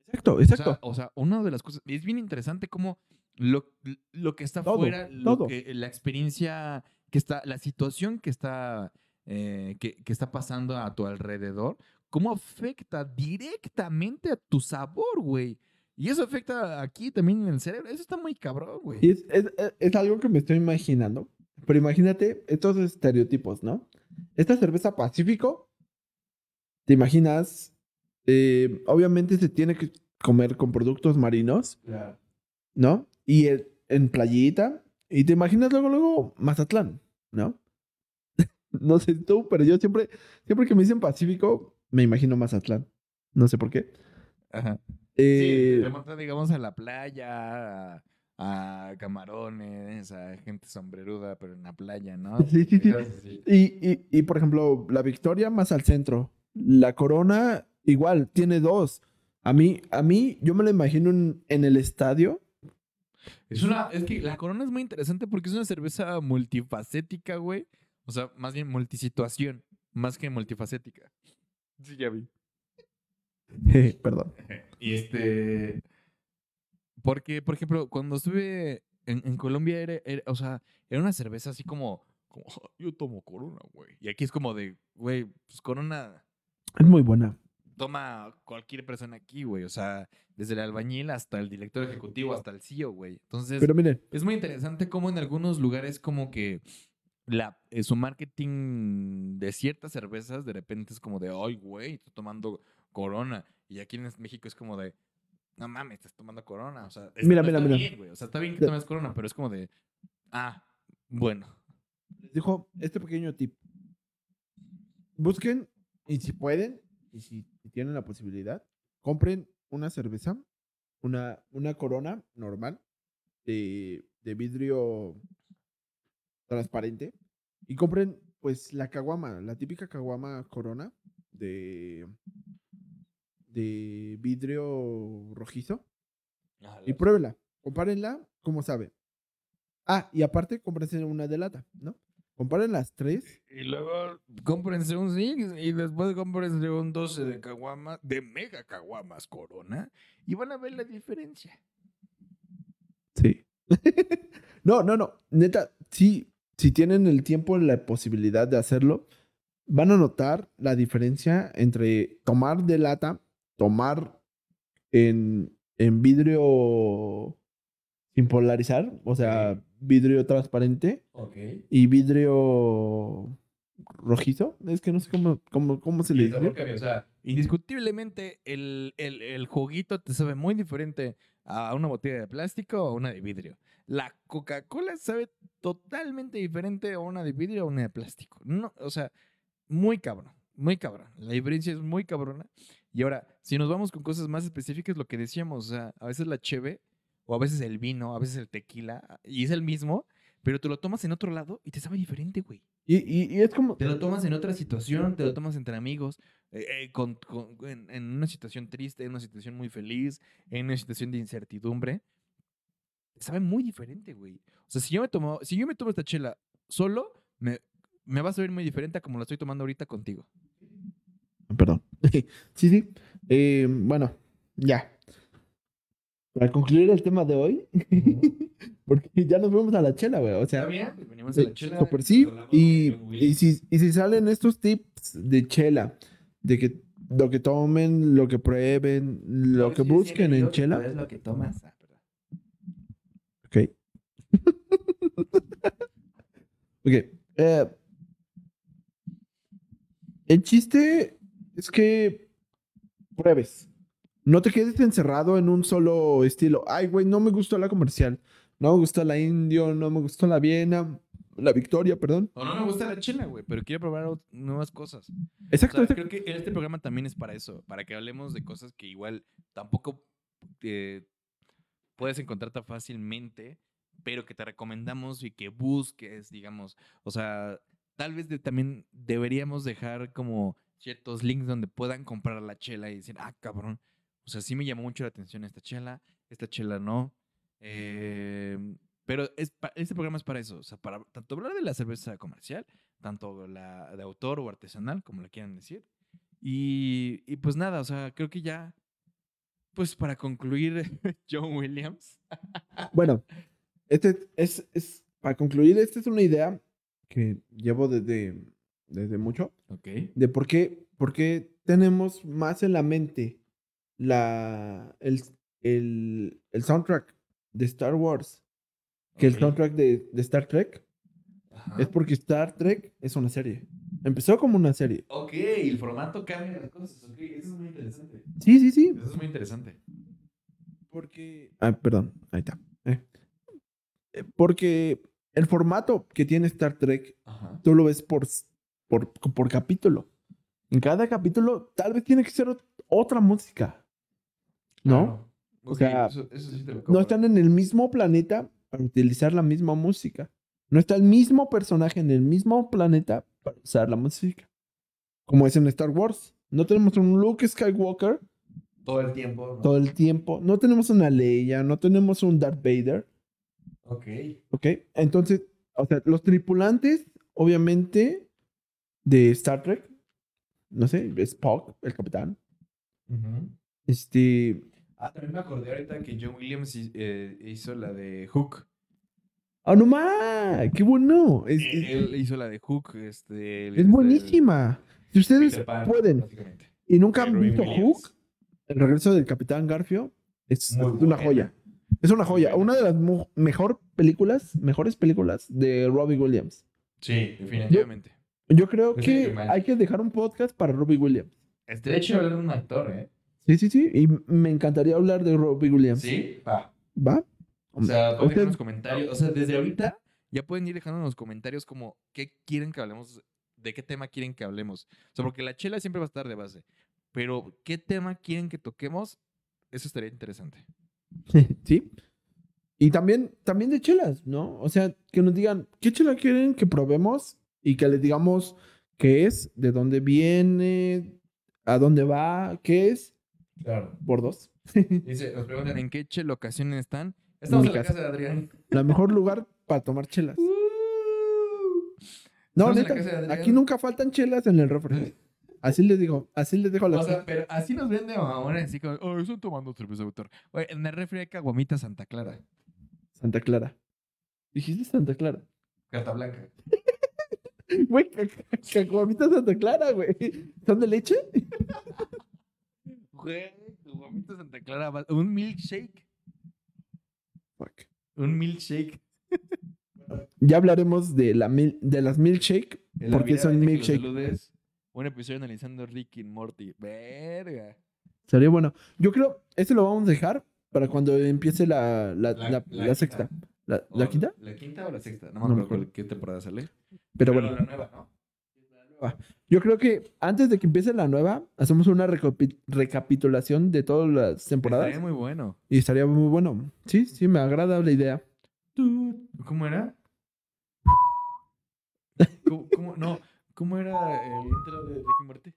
Exacto, O exacto. sea, o sea, una de las cosas, es bien interesante cómo lo, lo que está afuera, la experiencia que está, la situación que está, eh, que, que está pasando a tu alrededor, cómo afecta directamente a tu sabor, güey. Y eso afecta aquí también en el cerebro. Eso está muy cabrón, güey. Y es, es- es- es algo que me estoy imaginando. Pero imagínate estos estereotipos, ¿no? Esta cerveza Pacífico, te imaginas, eh, obviamente se tiene que comer con productos marinos, ¿no? Y el- en playita, y te imaginas luego, luego Mazatlán, ¿no? [LAUGHS] no sé tú, pero yo siempre, siempre que me dicen Pacífico, me imagino Mazatlán. No sé por qué. Ajá. Eh, Sí, te montas, digamos, a la playa, a, a camarones, a gente sombreruda, pero en la playa, ¿no? [LAUGHS] Sí, sí, sí. Y, y, y, por ejemplo, la Victoria más al centro. La Corona igual, tiene dos. A mí, a mí, yo me lo imagino en, en el estadio. Es una, es que la Corona es muy interesante porque es una cerveza multifacética, güey. O sea, más bien multisituación, más que multifacética. Sí, ya vi. [LAUGHS] Perdón. [LAUGHS] Y este. Porque, por ejemplo, cuando estuve en, en Colombia, era, era- o sea, era una cerveza así como, como, "Ah, yo tomo Corona, güey. Y aquí es como de, güey, pues Corona Es muy buena. toma cualquier persona aquí, güey. O sea, desde el albañil hasta el director ejecutivo, hasta el CEO, güey. Entonces, Pero miren, es muy interesante cómo en algunos lugares como que la, eh, su marketing de ciertas cervezas de repente es como de, ay, güey, estoy tomando Corona. Y aquí en México es como de, no mames, estás tomando Corona. O sea, es- Mira, mira, está mira. bien, güey. O sea, está bien que tomes Corona, pero es como de, ah, bueno. les dejo este pequeño tip. Busquen, y si pueden, y si, si tienen la posibilidad, compren una cerveza, una, una corona normal de, de vidrio transparente y compren pues la caguama, la típica caguama corona de, de vidrio rojizo y pruébela, compárenla como sabe. Ah, y aparte cómprense una de lata, ¿no? Comparen las tres Y luego cómprense un Six y después cómprense un 12 de caguamas, de mega caguamas Corona y van a ver la diferencia. Sí. [LAUGHS] no, no, no. Neta, sí, si tienen el tiempo y la posibilidad de hacerlo, van a notar la diferencia entre tomar de lata, tomar en, en vidrio sin polarizar, o sea, vidrio transparente y vidrio rojizo. Es que no sé cómo, cómo, cómo se le dice. O sea, indiscutiblemente el, el, el juguito te sabe muy diferente a una botella de plástico o a una de vidrio. La Coca-Cola sabe totalmente diferente a una de vidrio o una de plástico. No, o sea, muy cabrón, muy cabrón. La diferencia es muy cabrona. Y ahora, si nos vamos con cosas más específicas, lo que decíamos, o sea, a veces la cheve o a veces el vino, a veces el tequila, y es el mismo, pero te lo tomas en otro lado y te sabe diferente, güey. Y, y- y es como... Te lo tomas en otra situación, te lo tomas entre amigos, eh, eh, con- con- en, en una situación triste, en una situación muy feliz, en una situación de incertidumbre. Sabe muy diferente, güey. O sea, si yo me tomo, si yo me tomo esta chela solo, me, me va a saber muy diferente a como la estoy tomando ahorita contigo. Perdón. [LAUGHS] sí, sí. Eh, bueno, ya. Para concluir el tema de hoy, [LAUGHS] porque ya nos vamos a la chela, güey. O sea, bien? Venimos a la chela. super sí. Y, si, y si salen estos tips de chela, de que lo que tomen, lo que prueben, lo que busquen en chela. Es lo que tomas. Ah. Ok. [LAUGHS] ok. eh, el chiste es que pruebes. No te quedes encerrado en un solo estilo. Ay, güey, no me gustó la comercial. No me gustó la indio, no me gustó la Viena, la Victoria, perdón. O no me gusta la chela, güey, pero quiero probar nuevas cosas. Exacto, O sea, exacto. creo que este programa también es para eso, para que hablemos de cosas que igual tampoco eh, puedes encontrar tan fácilmente, pero que te recomendamos y que busques, digamos. O sea, tal vez de- también deberíamos dejar como ciertos links donde puedan comprar la chela y decir, ah, cabrón. O sea, sí me llamó mucho la atención esta chela, esta chela no. Eh, Pero es este programa es para eso, o sea, para tanto hablar de la cerveza comercial, tanto la de autor o artesanal, como le quieran decir. Y, y pues nada, o sea, creo que ya, pues para concluir, [LAUGHS] John Williams. Bueno, este es, es, para concluir, esta es una idea que llevo desde, desde mucho, Ok. de por qué, por qué tenemos más en la mente la, el, el, el soundtrack de Star Wars que el soundtrack de, de Star Trek. Ajá. Es porque Star Trek es una serie. Empezó como una serie. Ok, el formato cambia las cosas. Ok, eso es muy interesante. Sí, sí, sí. Eso es muy interesante. Porque. Ah, perdón, ahí está. Eh. Eh, Porque el formato que tiene Star Trek, Ajá. tú lo ves por, por, por capítulo. En cada capítulo, tal vez tiene que ser ot- otra música. ¿No? Claro. O sea, eso, eso sí te lo No están en el mismo planeta para utilizar la misma música. No está el mismo personaje en el mismo planeta para usar la música. Como es en Star Wars. No tenemos un Luke Skywalker todo el tiempo. ¿no? todo el tiempo. No tenemos una Leia, no tenemos un Darth Vader. Ok. ¿Ok? Entonces, o sea, los tripulantes, obviamente, de Star Trek, no sé, Spock, el capitán. Este. Ah, también me acordé ahorita que John Williams eh, hizo la de Hook. ¡Ah, no más! ¡Qué bueno! Es, es- Él hizo la de Hook. Este, el- es buenísima. Si ustedes Pan, pueden y nunca han visto Williams. Hook, el regreso del capitán Garfio, es, Muy una buena. joya. Es una joya. Una de las mejor películas, mejores películas de Robbie Williams. Sí, definitivamente. Yo creo Es que hay que dejar un podcast para Robbie Williams. Este, de hecho, hablar de un actor, ¿eh? Sí, sí, sí. Y me encantaría hablar de Robbie Williams. Sí, va. ¿Va? O sea, pueden dejar los comentarios. O sea, desde ahorita ya pueden ir dejando en los comentarios como qué quieren que hablemos, de qué tema quieren que hablemos. O sea, porque la chela siempre va a estar de base. Pero qué tema quieren que toquemos, eso estaría interesante. [LAUGHS] sí. Y también, también de chelas, ¿no? O sea, que nos digan qué chela quieren que probemos y que les digamos qué es, de dónde viene, a dónde va, qué es, Claro. por dos. Dice, nos preguntan en qué chela locaciones están. Estamos en la casa. casa de Adrián. La mejor lugar para tomar chelas. No, neta, de Adrián. aquí nunca faltan chelas en el refri. Así les digo, así les dejo la O sea, pero así nos vende mamón, así como, oh, están tomando cerveza de autor. Oye, en el refri hay caguamita Santa Clara, Santa Clara. Dijiste Santa Clara. carta blanca. [LAUGHS] Güey, ca- ca- cacahuamitas Santa Clara, güey. ¿Son de leche? [LAUGHS] Güey, Santa Clara, un milkshake. Fuck. Un milkshake. Ya hablaremos de, la mil- de las milkshake. El porque son milkshake. Un episodio analizando Rick y Morty. Verga. Sería bueno. Yo creo, este lo vamos a dejar para cuando empiece la, la, La- la- la la sexta. ¿La, quinta? ¿La quinta o la sexta? No me acuerdo qué temporada sale. Pero bueno, la nueva, ¿no? Yo creo que antes de que empiece la nueva, hacemos una recapi- recapitulación de todas las temporadas. Estaría muy bueno. Y estaría muy bueno. Sí, sí, me agrada la idea. ¿Cómo era? [LAUGHS] ¿Cómo, cómo- no, ¿cómo era el intro de Rick y Morty?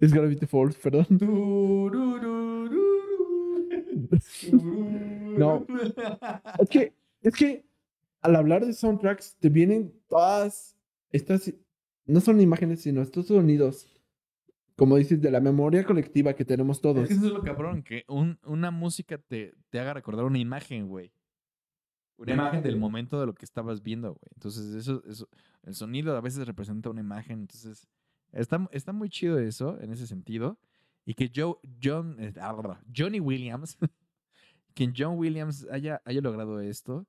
Es Gravity Falls, perdón. No. Es que, es que al hablar de soundtracks te vienen todas estas, no son imágenes, sino estos sonidos, como dices, de la memoria colectiva que tenemos todos. Es que eso es lo cabrón, que un- una música te, te haga recordar una imagen, güey. Una imagen del momento de lo que estabas viendo, güey. Entonces, eso, eso, el sonido a veces representa una imagen. Entonces, está, está muy chido eso, en ese sentido. Y que Joe, eh, ah, Johnny Williams, [LAUGHS] que John Williams haya, haya logrado esto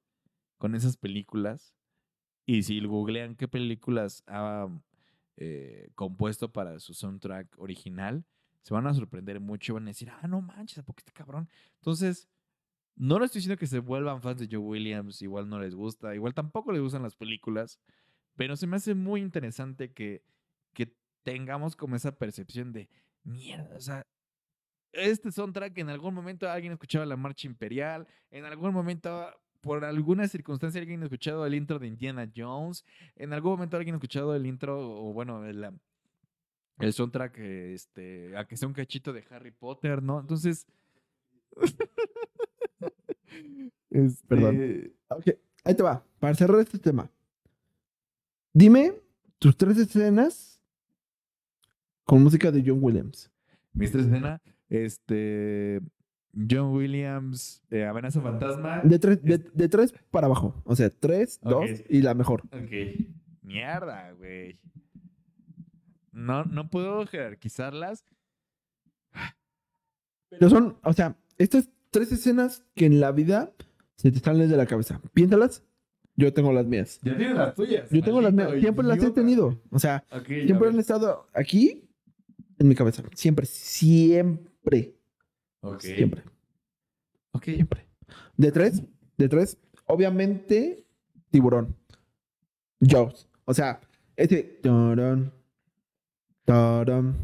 con esas películas. Y si googlean qué películas ha eh, compuesto para su soundtrack original, se van a sorprender mucho y van a decir, ah, no manches, ¿a poco este cabrón? Entonces, no les estoy diciendo que se vuelvan fans de Joe Williams, igual no les gusta, igual tampoco les gustan las películas, pero se me hace muy interesante que, que tengamos como esa percepción de, mierda, o sea, este soundtrack en algún momento alguien escuchaba la marcha imperial, en algún momento, por alguna circunstancia, alguien ha escuchado el intro de Indiana Jones, en algún momento alguien ha escuchado el intro, o bueno, el, el soundtrack, este, a que sea un cachito de Harry Potter, ¿no? Entonces. [LAUGHS] este, Perdón. Ok, ahí te va. Para cerrar este tema. Dime tus tres escenas con música de John Williams. Mis tres escenas, este. John Williams, eh, Amenaza Fantasma. De tres, de, de tres para abajo. O sea, tres, dos y la mejor. Ok. Mierda, güey. No, no puedo jerarquizarlas. Pero son, o sea, estas tres escenas que en la vida se te salen de la cabeza. Piénsalas. Yo tengo las mías. Ya tienes las tuyas. Yo tengo las mías. Siempre las he tenido. O sea, Ok, siempre han estado aquí en mi cabeza. Siempre, siempre, siempre. Ok. Siempre. De tres, de tres, obviamente, tiburón. Jaws. O sea, ese. tarán, tarán,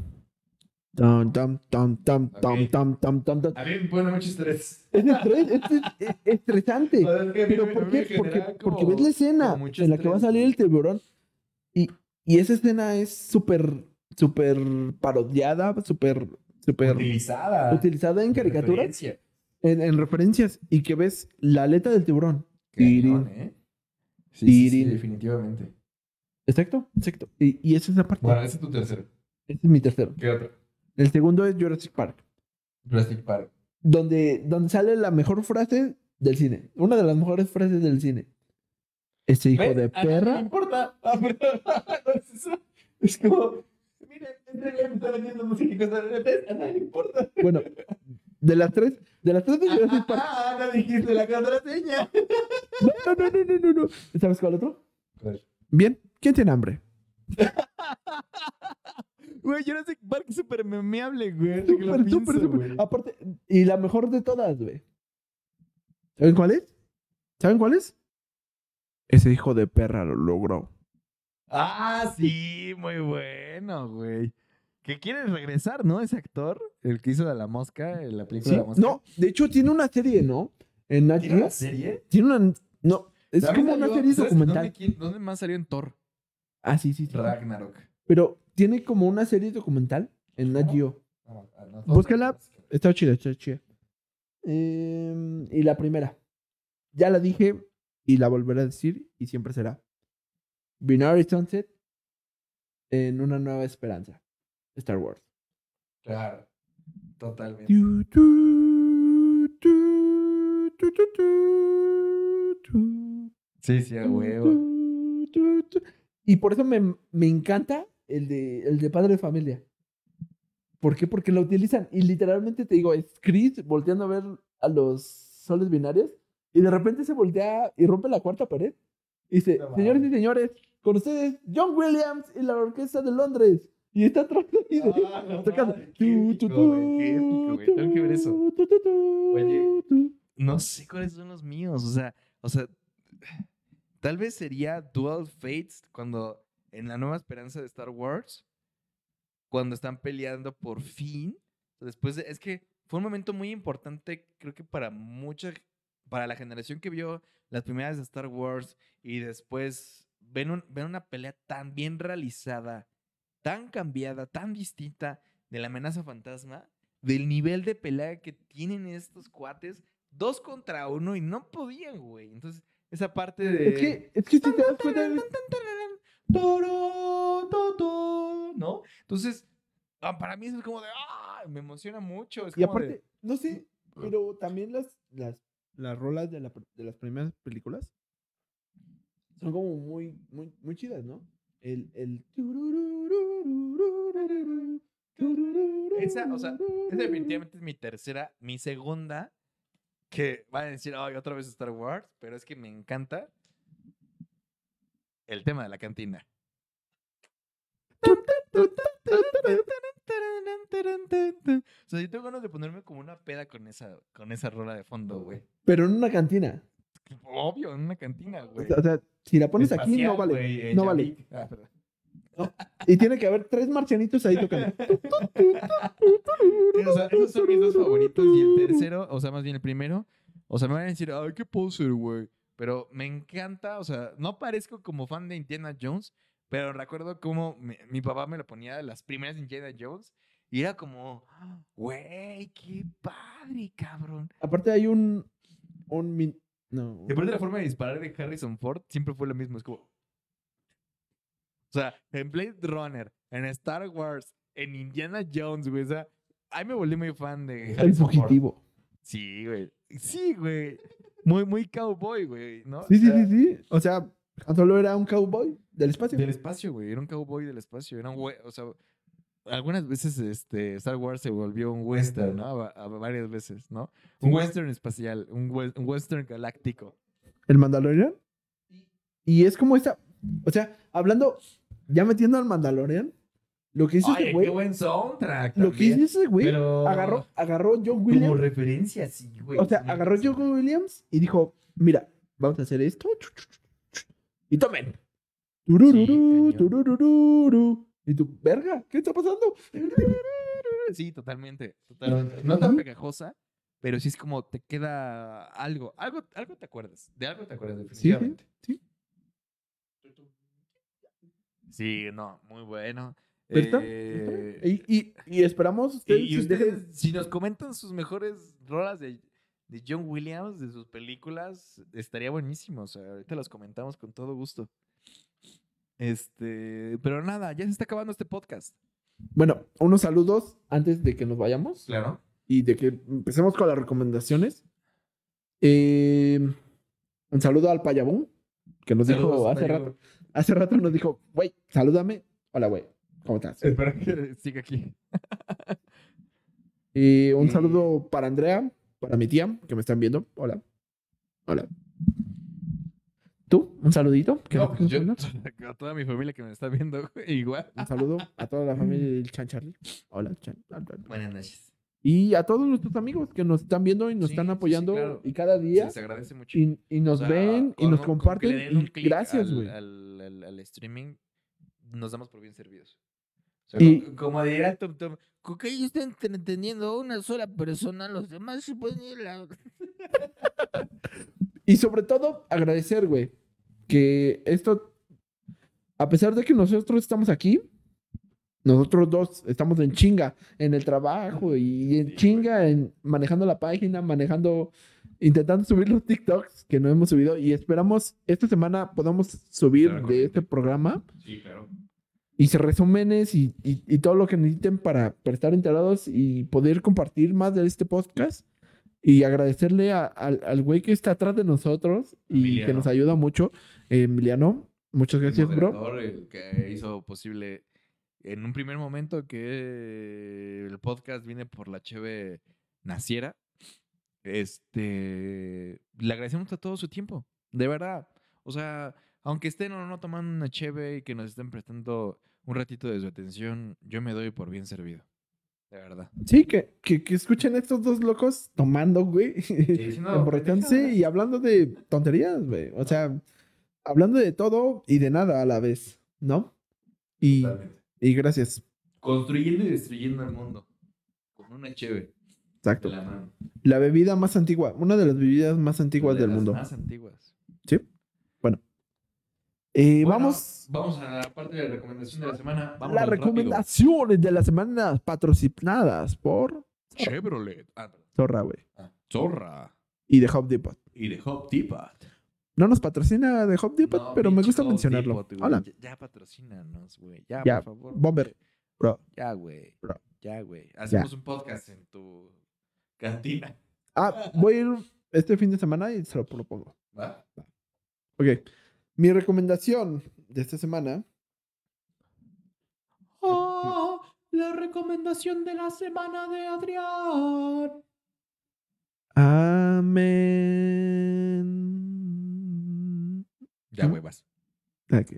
tan, tan, tan, tan, Ok. tan, tan, tan, tan. A mí me pone mucho estrés. Es estrés, es, es- es estresante. [LAUGHS] Pero ¿por qué? Porque, porque ves la escena en la que va a salir el tiburón y, y esa escena es súper, súper parodiada, súper, súper utilizada. utilizada en caricaturas, Referencia. en, en referencias y que ves la aleta del tiburón. Tirín. ¿eh? Sí, sí, sí, Tirín. definitivamente. Exacto, exacto. Y, y esa es la parte. Bueno, ese es tu tercero. Ese es mi tercero. ¿Qué otro? El segundo es Jurassic Park, Jurassic Park. donde, donde sale la mejor frase del cine. Una de las mejores frases del cine. Ese hijo ¿Ves? de perra. importa. Ah, no eso. Es como, Bueno, de las tres, de las tres de Jurassic Park. Ah, no dijiste la contraseña. No, no, no, no, no, no. ¿Sabes cuál otro? Bien, ¿quién tiene hambre? [LAUGHS] Güey, Jurassic Park es súper memeable, güey. Súper, súper, súper. güey. Aparte, y la mejor de todas, güey. ¿Saben cuál es? ¿Saben cuál es? Ese hijo de perra lo logró. Ah, sí, muy bueno, güey. Que quiere regresar, ¿no? Ese actor, el que hizo de la mosca, la película ¿Sí? de la mosca. No, de hecho tiene una serie, ¿no? En Nat ¿Tiene una serie? Tiene una. No, es como una salió- serie ¿sabes documental. ¿Dónde, más salió en Thor? Ah, sí, sí, sí. Ragnarok. Pero tiene como una serie documental en Nat Geo. Ah, ah, no, Búscala. Está chida, está chida. Em, y la primera. Ya la dije y la volveré a decir y siempre será. Binary Sunset en una nueva esperanza. Star Wars. Claro. Totalmente. Sí, sí, a huevo. Y por eso me, me encanta el de, el de Padre de Familia. ¿Por qué? Porque lo utilizan. Y literalmente te digo, es Chris volteando a ver a los soles binarios. Y de repente se voltea y rompe la cuarta pared. Y dice, No señores y señores, con ustedes, John Williams y la Orquesta de Londres. Y está atrás de- Ah, no tocando. qué épico, güey, qué épico, güey. Tengo que ver eso. Oye. No sé cuáles son los míos. O sea, o sea, tal vez sería Dual Fates cuando en la nueva esperanza de Star Wars, cuando están peleando por fin. Después de- es que fue un momento muy importante, creo que para mucha, para la generación que vio las primeras de Star Wars y después ven, un- ven una pelea tan bien realizada, tan cambiada, tan distinta de la amenaza fantasma, del nivel de pelea que tienen estos cuates, dos contra uno y no podían, güey. Entonces, esa parte de... Es que, es que si te das cuenta, ¿no? Entonces, ah, para mí eso es como de, ¡ah! Me emociona mucho. Es y como de- aparte, no sé, [CLEARS THROAT] pero también las, las, las rolas de, la, de las primeras películas son como muy, muy, muy chidas, ¿no? El, el... Esa, o sea, esa definitivamente es mi tercera, mi segunda, que van a decir, ay, otra vez Star Wars, pero es que me encanta el tema de la cantina. O sea, yo tengo ganas de ponerme como una peda con esa, con esa rola de fondo, güey. Pero en una cantina. Obvio, en una cantina, güey. O sea, si la pones aquí, no vale. no vale. Ah. Y tiene que haber tres marcianitos ahí tocando. [LAUGHS] O sea, esos son mis dos favoritos. Y el tercero, o sea, más bien el primero. O sea, me van a decir, ay, qué poser, güey. Pero me encanta, o sea, no parezco como fan de Indiana Jones, Pero recuerdo cómo mi, mi papá me lo ponía de las primeras Indiana Jones y era como, güey, qué padre, cabrón. Aparte hay un... un no. Y aparte la forma de disparar de Harrison Ford siempre fue lo mismo, es como... O sea, en Blade Runner, en Star Wars, en Indiana Jones, güey, o sea, ahí me volví muy fan de El Ford. fugitivo. Sí, güey. Sí, güey. Muy, muy cowboy, güey, ¿no? Sí, O sí, sea, sí, sí. O sea, Solo era un cowboy del espacio. Del espacio, güey. Era un cowboy del espacio. Era un güey. O sea, algunas veces este, Star Wars se volvió un western, ¿no? A, a varias veces, ¿no? Un western espacial, un, we- un western galáctico. El Mandalorian. Y es como esta... O sea, hablando... Ya metiendo al Mandalorian. Lo que hizo Oye, ese güey... qué buen soundtrack. Lo que hizo ese güey... Pero- Agarró, agarró John Como Williams. referencia, sí, güey. O sea, sí agarró. John Williams y dijo, mira, vamos a hacer esto. Y tomen. Turururu, cañón. turururu. Y tú, verga, ¿qué está pasando? [LAUGHS] Sí, totalmente. totalmente. No tan pegajosa, pero sí es como te queda algo. Algo, algo te acuerdas. De algo te acuerdas, Sí, definitivamente. sí. Sí, no, muy bueno. Eh, Y, y, y esperamos ustedes, y si ustedes, si nos comentan sus mejores rolas de, de John Williams, de sus películas, estaría buenísimo. O sea, ahorita los comentamos con todo gusto. Este, pero nada, ya se está acabando este podcast. Bueno, unos saludos antes de que nos vayamos Claro. y de que empecemos con las recomendaciones. Eh, un saludo al Payabón, que nos dijo hace rato. Hace rato nos dijo, güey, salúdame. Hola, güey, ¿cómo estás? Espero que siga aquí. Y un Y- saludo para Andrea, para mi tía, que me están viendo. Hola. Hola. ¿Tú? ¿Un saludito? ¿Qué No, pues yo, [LAUGHS] a toda mi familia que me está viendo, güey, igual. Un saludo a toda la familia del Chan Charlie. Hola, Chan. Buenas noches. Y a todos nuestros amigos que nos están viendo y nos Sí, están sí, sí, apoyando claro. y cada día se agradece mucho. y, y nos O sea, ven y con nos un- con comparten. le den un y gracias, al- güey. Al, al- al streaming, nos damos por bien servidos. O sea, Y- co- como dirá Tom Tom, con que ellos estén entreteniendo a una sola persona, los demás se pueden ir a la... [LAUGHS] Y sobre todo, agradecer, güey, que esto, a pesar de que nosotros estamos aquí, nosotros dos estamos en chinga en el trabajo y en Sí, chinga en manejando la página, manejando, intentando subir los TikToks que no hemos subido y esperamos esta semana podamos subir Claro, de este programa Sí, claro. y se resúmenes y, y, y todo lo que necesiten para, para estar enterados y poder compartir más de este podcast. Y agradecerle a- al al güey que está atrás de nosotros y que nos ayuda mucho, eh, Emiliano. Muchas gracias, bro. moderador, el que hizo posible en un primer momento que el podcast viene por la cheve naciera. Este, le agradecemos a todo su tiempo, de verdad. O sea, aunque estén o no tomando una cheve y que nos estén prestando un ratito de su atención, yo me doy por bien servido. De verdad. Sí, que, que, que escuchen estos dos locos tomando, güey. [LAUGHS] emborrachándose pendejadas. y hablando de tonterías, güey. O sea, hablando de todo y de nada a la vez, ¿no? Y, y gracias. Construyendo y destruyendo el mundo. Con una cheve. Exacto. La bebida más antigua, una de las bebidas más antiguas De del las mundo. Más antiguas. Eh, Bueno, vamos Vamos a la parte de la recomendación de la semana. Vamos las recomendaciones de la semana patrocinadas por Chevrolet. Ah, perdón. Zorra, güey. Zorra. Y de Hop Depot. Y de Hop Depot. No nos patrocina de Hop Depot, No, pero me gusta mencionarlo. Depot. Hola. Ya, ya patrocínanos, güey. Ya, Ya, por favor. Bomber. Bro. Ya, güey. Bro. Ya, güey. Hacemos un podcast en tu cantina. Ah, voy a ir este fin de semana y se lo propongo. ¿Va? Ok. Mi recomendación de esta semana. Oh, la recomendación de la semana de Adrián. Amén. Ya, ¿Ah? güey, vas. Ok.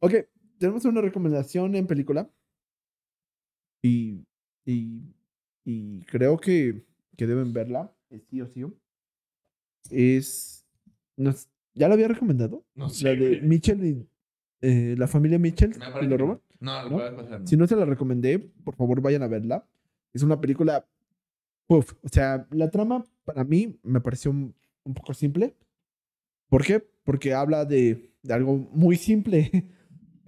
Ok, tenemos una recomendación en película. Y, y, y creo que, que deben verla. Es sí o sí. Es. nos- ¿Ya la había recomendado? No La de Mitchell y. eh, la familia Mitchell y lo roban. No, lo ¿No? puedes pasar. Si no se la recomendé, por favor vayan a verla. Es una película. Uf, o sea, la trama para mí me pareció un, un poco simple. ¿Por qué? Porque habla de, de algo muy simple.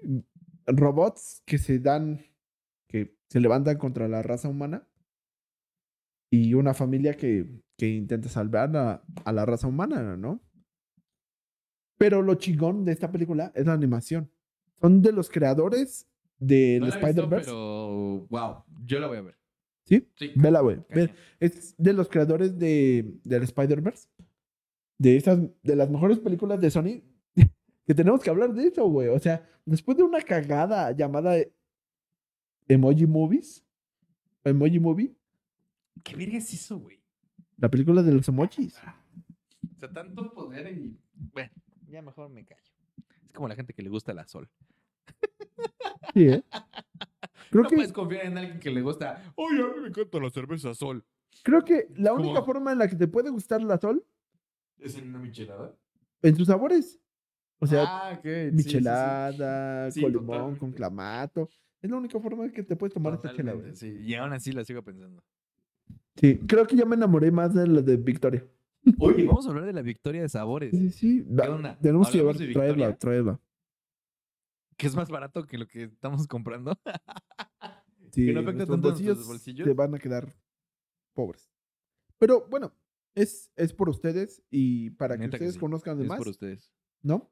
[LAUGHS] robots que se dan, que se levantan contra la raza humana y una familia que, que intenta salvar a, a la raza humana, ¿no? Pero lo chingón de esta película es la animación. Son de los creadores del No Spider-Verse. Pero, wow, yo la voy a ver. ¿Sí? Sí. Vela, güey. Es de los creadores de, del Spider-Verse. De esas, de las mejores películas de Sony. [LAUGHS] Que tenemos que hablar de eso, güey. O sea, después de una cagada llamada Emoji Movies. Emoji Movie. ¿Qué verga es eso, güey? La película de los emojis. O sea, tanto poder y. Bueno, ya mejor me callo. Es como la gente que le gusta la sol. Sí, ¿eh? [LAUGHS] Creo no que, puedes confiar en alguien que le gusta. Oye, a mí me encanta la cerveza sol. creo que la única forma en la que te puede gustar la sol ¿Es en una michelada? en sus sabores. O sea, ah, ok. sí, sí, sí. michelada, Sí, con limón, totalmente. con clamato. Es la única forma en que te puedes tomar esta chela, güey. Totalmente, sí. Y aún así la sigo pensando. Sí, creo que ya me enamoré más de la de Victoria. [LAUGHS] Oye, vamos a hablar de la victoria de sabores. Sí, sí. Tenemos que llevar, ¿Hablamos de traerla, traerla. Que es más barato que lo que estamos comprando. Sí, [LAUGHS] Que no afecta tanto a nuestros bolsillos. Se van a quedar pobres. Pero bueno, es, es por ustedes y para que Neta que ustedes sí, conozcan de es más, por ustedes. ¿no?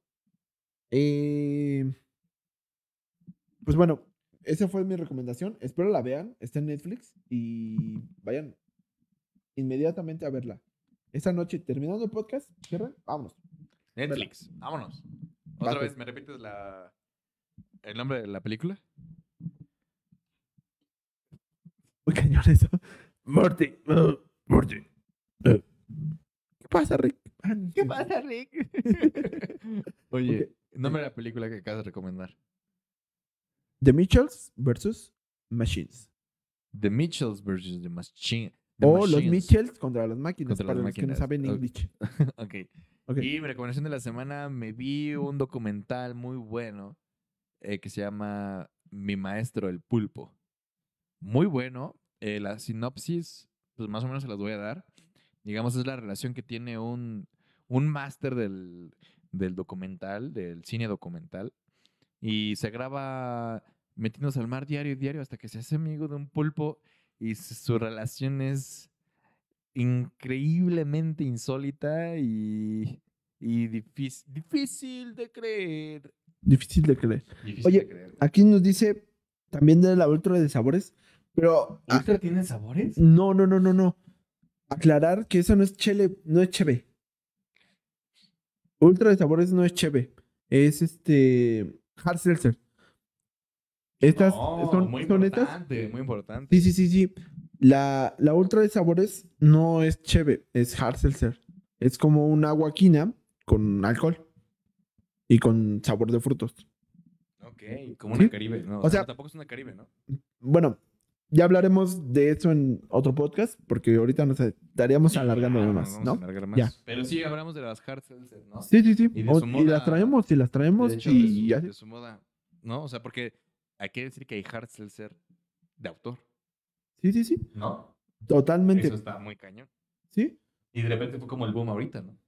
Eh, pues bueno, esa fue mi recomendación. Espero la vean. Está en Netflix y vayan inmediatamente a verla. Esa noche, terminando el podcast, cierren, vámonos. Netflix, vámonos. Otra Vas, vez, ¿me repites la... el nombre de la película? Muy cañón eso. Morty. uh, Morty. uh. ¿Qué pasa, Rick? Ah, ¿Qué pasa, Rick? [LAUGHS] Oye, nombre de la película que acabas de recomendar. The Mitchells versus Machines. The Mitchells versus The Machine. The o los Machines. Mitchells contra las máquinas, Contra para las los que no máquinas. saben Ok. English. [LAUGHS] ok. Ok. Y mi recomendación de la semana, me vi un documental muy bueno eh, que se llama Mi Maestro el Pulpo. Muy bueno. Eh, la sinopsis, pues más o menos se las voy a dar. Digamos, es la relación que tiene un, un máster del, del documental, del cine documental. Y se graba metiéndose al mar diario y diario hasta que se hace amigo de un pulpo y su relación es increíblemente insólita y, y difícil, difícil de creer. Difícil de creer. Difícil Oye, de creer. Aquí nos dice también de la ultra de sabores, pero ah, ¿Ultra tiene sabores? no, no, no, no, no. Aclarar que eso no es chele, no es cheve. Ultra de sabores no es cheve. Es este hard seltzer. Estas No, son, muy importante, muy importante. Sí, sí, sí, sí. La, la ultra de sabores no es cheve, es hard seltzer. Es como un agua quina con alcohol y con sabor de frutos. Ok, como una Sí. Caribe. No, O o sea, sea- tampoco es una Caribe, ¿no? Bueno, ya hablaremos de eso en otro podcast porque ahorita nos estaríamos alargando Ah, más, ¿no? a alargar más. Ya. Pero sí, hablamos de las hard seltzer, ¿no? Sí, sí, sí. Y de O- su y moda- las traemos, y las traemos De hecho, de y su, ya. de su moda, ¿no? O sea, porque hay que decir que hay hard seltzer de autor, Sí, sí, sí. ¿no? Totalmente. Eso está muy cañón. Sí. Y de repente fue como el boom ahorita, ¿no?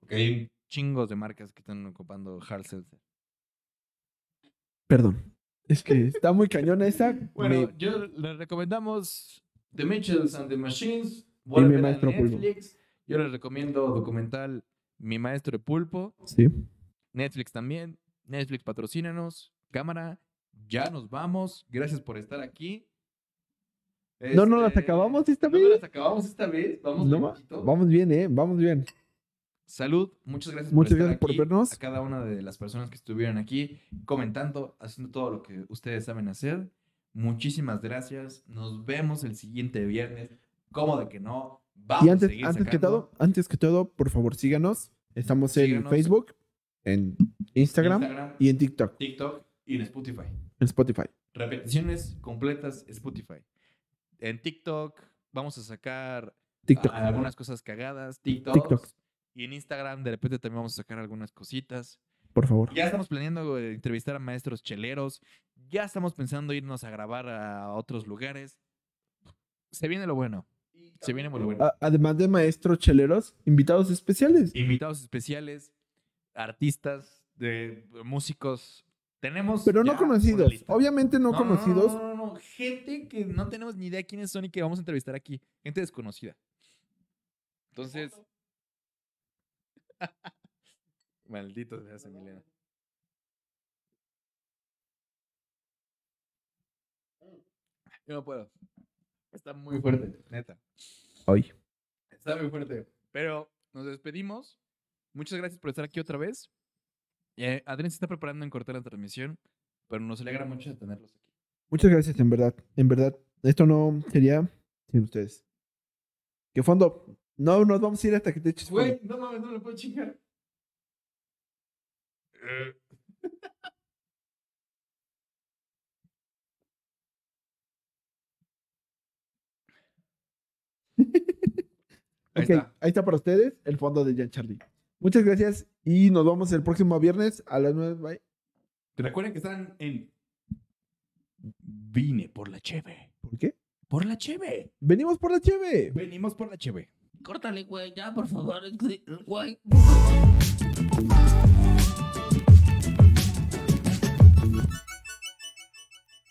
Porque hay chingos de marcas que están ocupando hard seltzer. Perdón. Es que está muy cañón esa. [LAUGHS] Bueno, Me- yo les recomendamos The Mitchells and the Machines. a maestro Pulpo. Netflix. Yo les recomiendo documental Mi Maestro de Pulpo. Sí. Netflix también. Netflix patrocínanos. Cámara. Ya nos vamos. Gracias por estar aquí. No nos las Este, acabamos esta no vez. nos las acabamos esta vez. Vamos, No bien. Vamos ¿eh? Vamos bien. Salud, muchas gracias Muchas por estar gracias por vernos. A cada una de las personas que estuvieron aquí comentando, haciendo todo lo que ustedes saben hacer. Muchísimas gracias. Nos vemos el siguiente viernes. ¿Cómo de que no? Vamos Y antes, a antes que todo, antes que todo, por favor, síganos. Estamos en. Facebook, en Instagram, Instagram, y en TikTok, TikTok y en Spotify. en Spotify. Repeticiones completas Spotify. En TikTok vamos a sacar TikTok. a- algunas cosas cagadas, TikToks. TikTok. Y en Instagram de repente también vamos a sacar algunas cositas. Por favor. Ya estamos planeando eh, entrevistar a maestros cheleros. Ya estamos pensando irnos a grabar a otros lugares. Se viene lo bueno. Se viene muy bueno. Además de maestros cheleros, invitados especiales. Invitados especiales, artistas, de músicos Tenemos. Pero no conocidos. Obviamente no, No, conocidos. No, no, no, no. Gente que no tenemos ni idea quiénes son y que vamos a entrevistar aquí. Gente desconocida. Entonces. [LAUGHS] Maldito seas, Emiliano. Yo no puedo. Está muy fuerte, neta. Ay. Está muy fuerte. Pero nos despedimos. Muchas gracias por estar aquí otra vez. Eh, Adrián se está preparando en cortar la transmisión, pero nos alegra mucho tenerlos aquí. Muchas gracias, en verdad. En verdad. Esto no sería sin ustedes. ¿Qué fondo? No, nos vamos a ir hasta que te eches. Güey, no mames, no me puedo chingar. [LAUGHS] Ahí Ok, está. ahí está para ustedes el fondo de Jan Charlie. Muchas gracias y nos vemos el próximo viernes a las 9. Bye. Recuerden que están en. Vine por la cheve. ¿Por qué? Por la cheve. Venimos por la cheve. Venimos por la cheve. Córtale, güey, ya, por favor. Güey. [LAUGHS]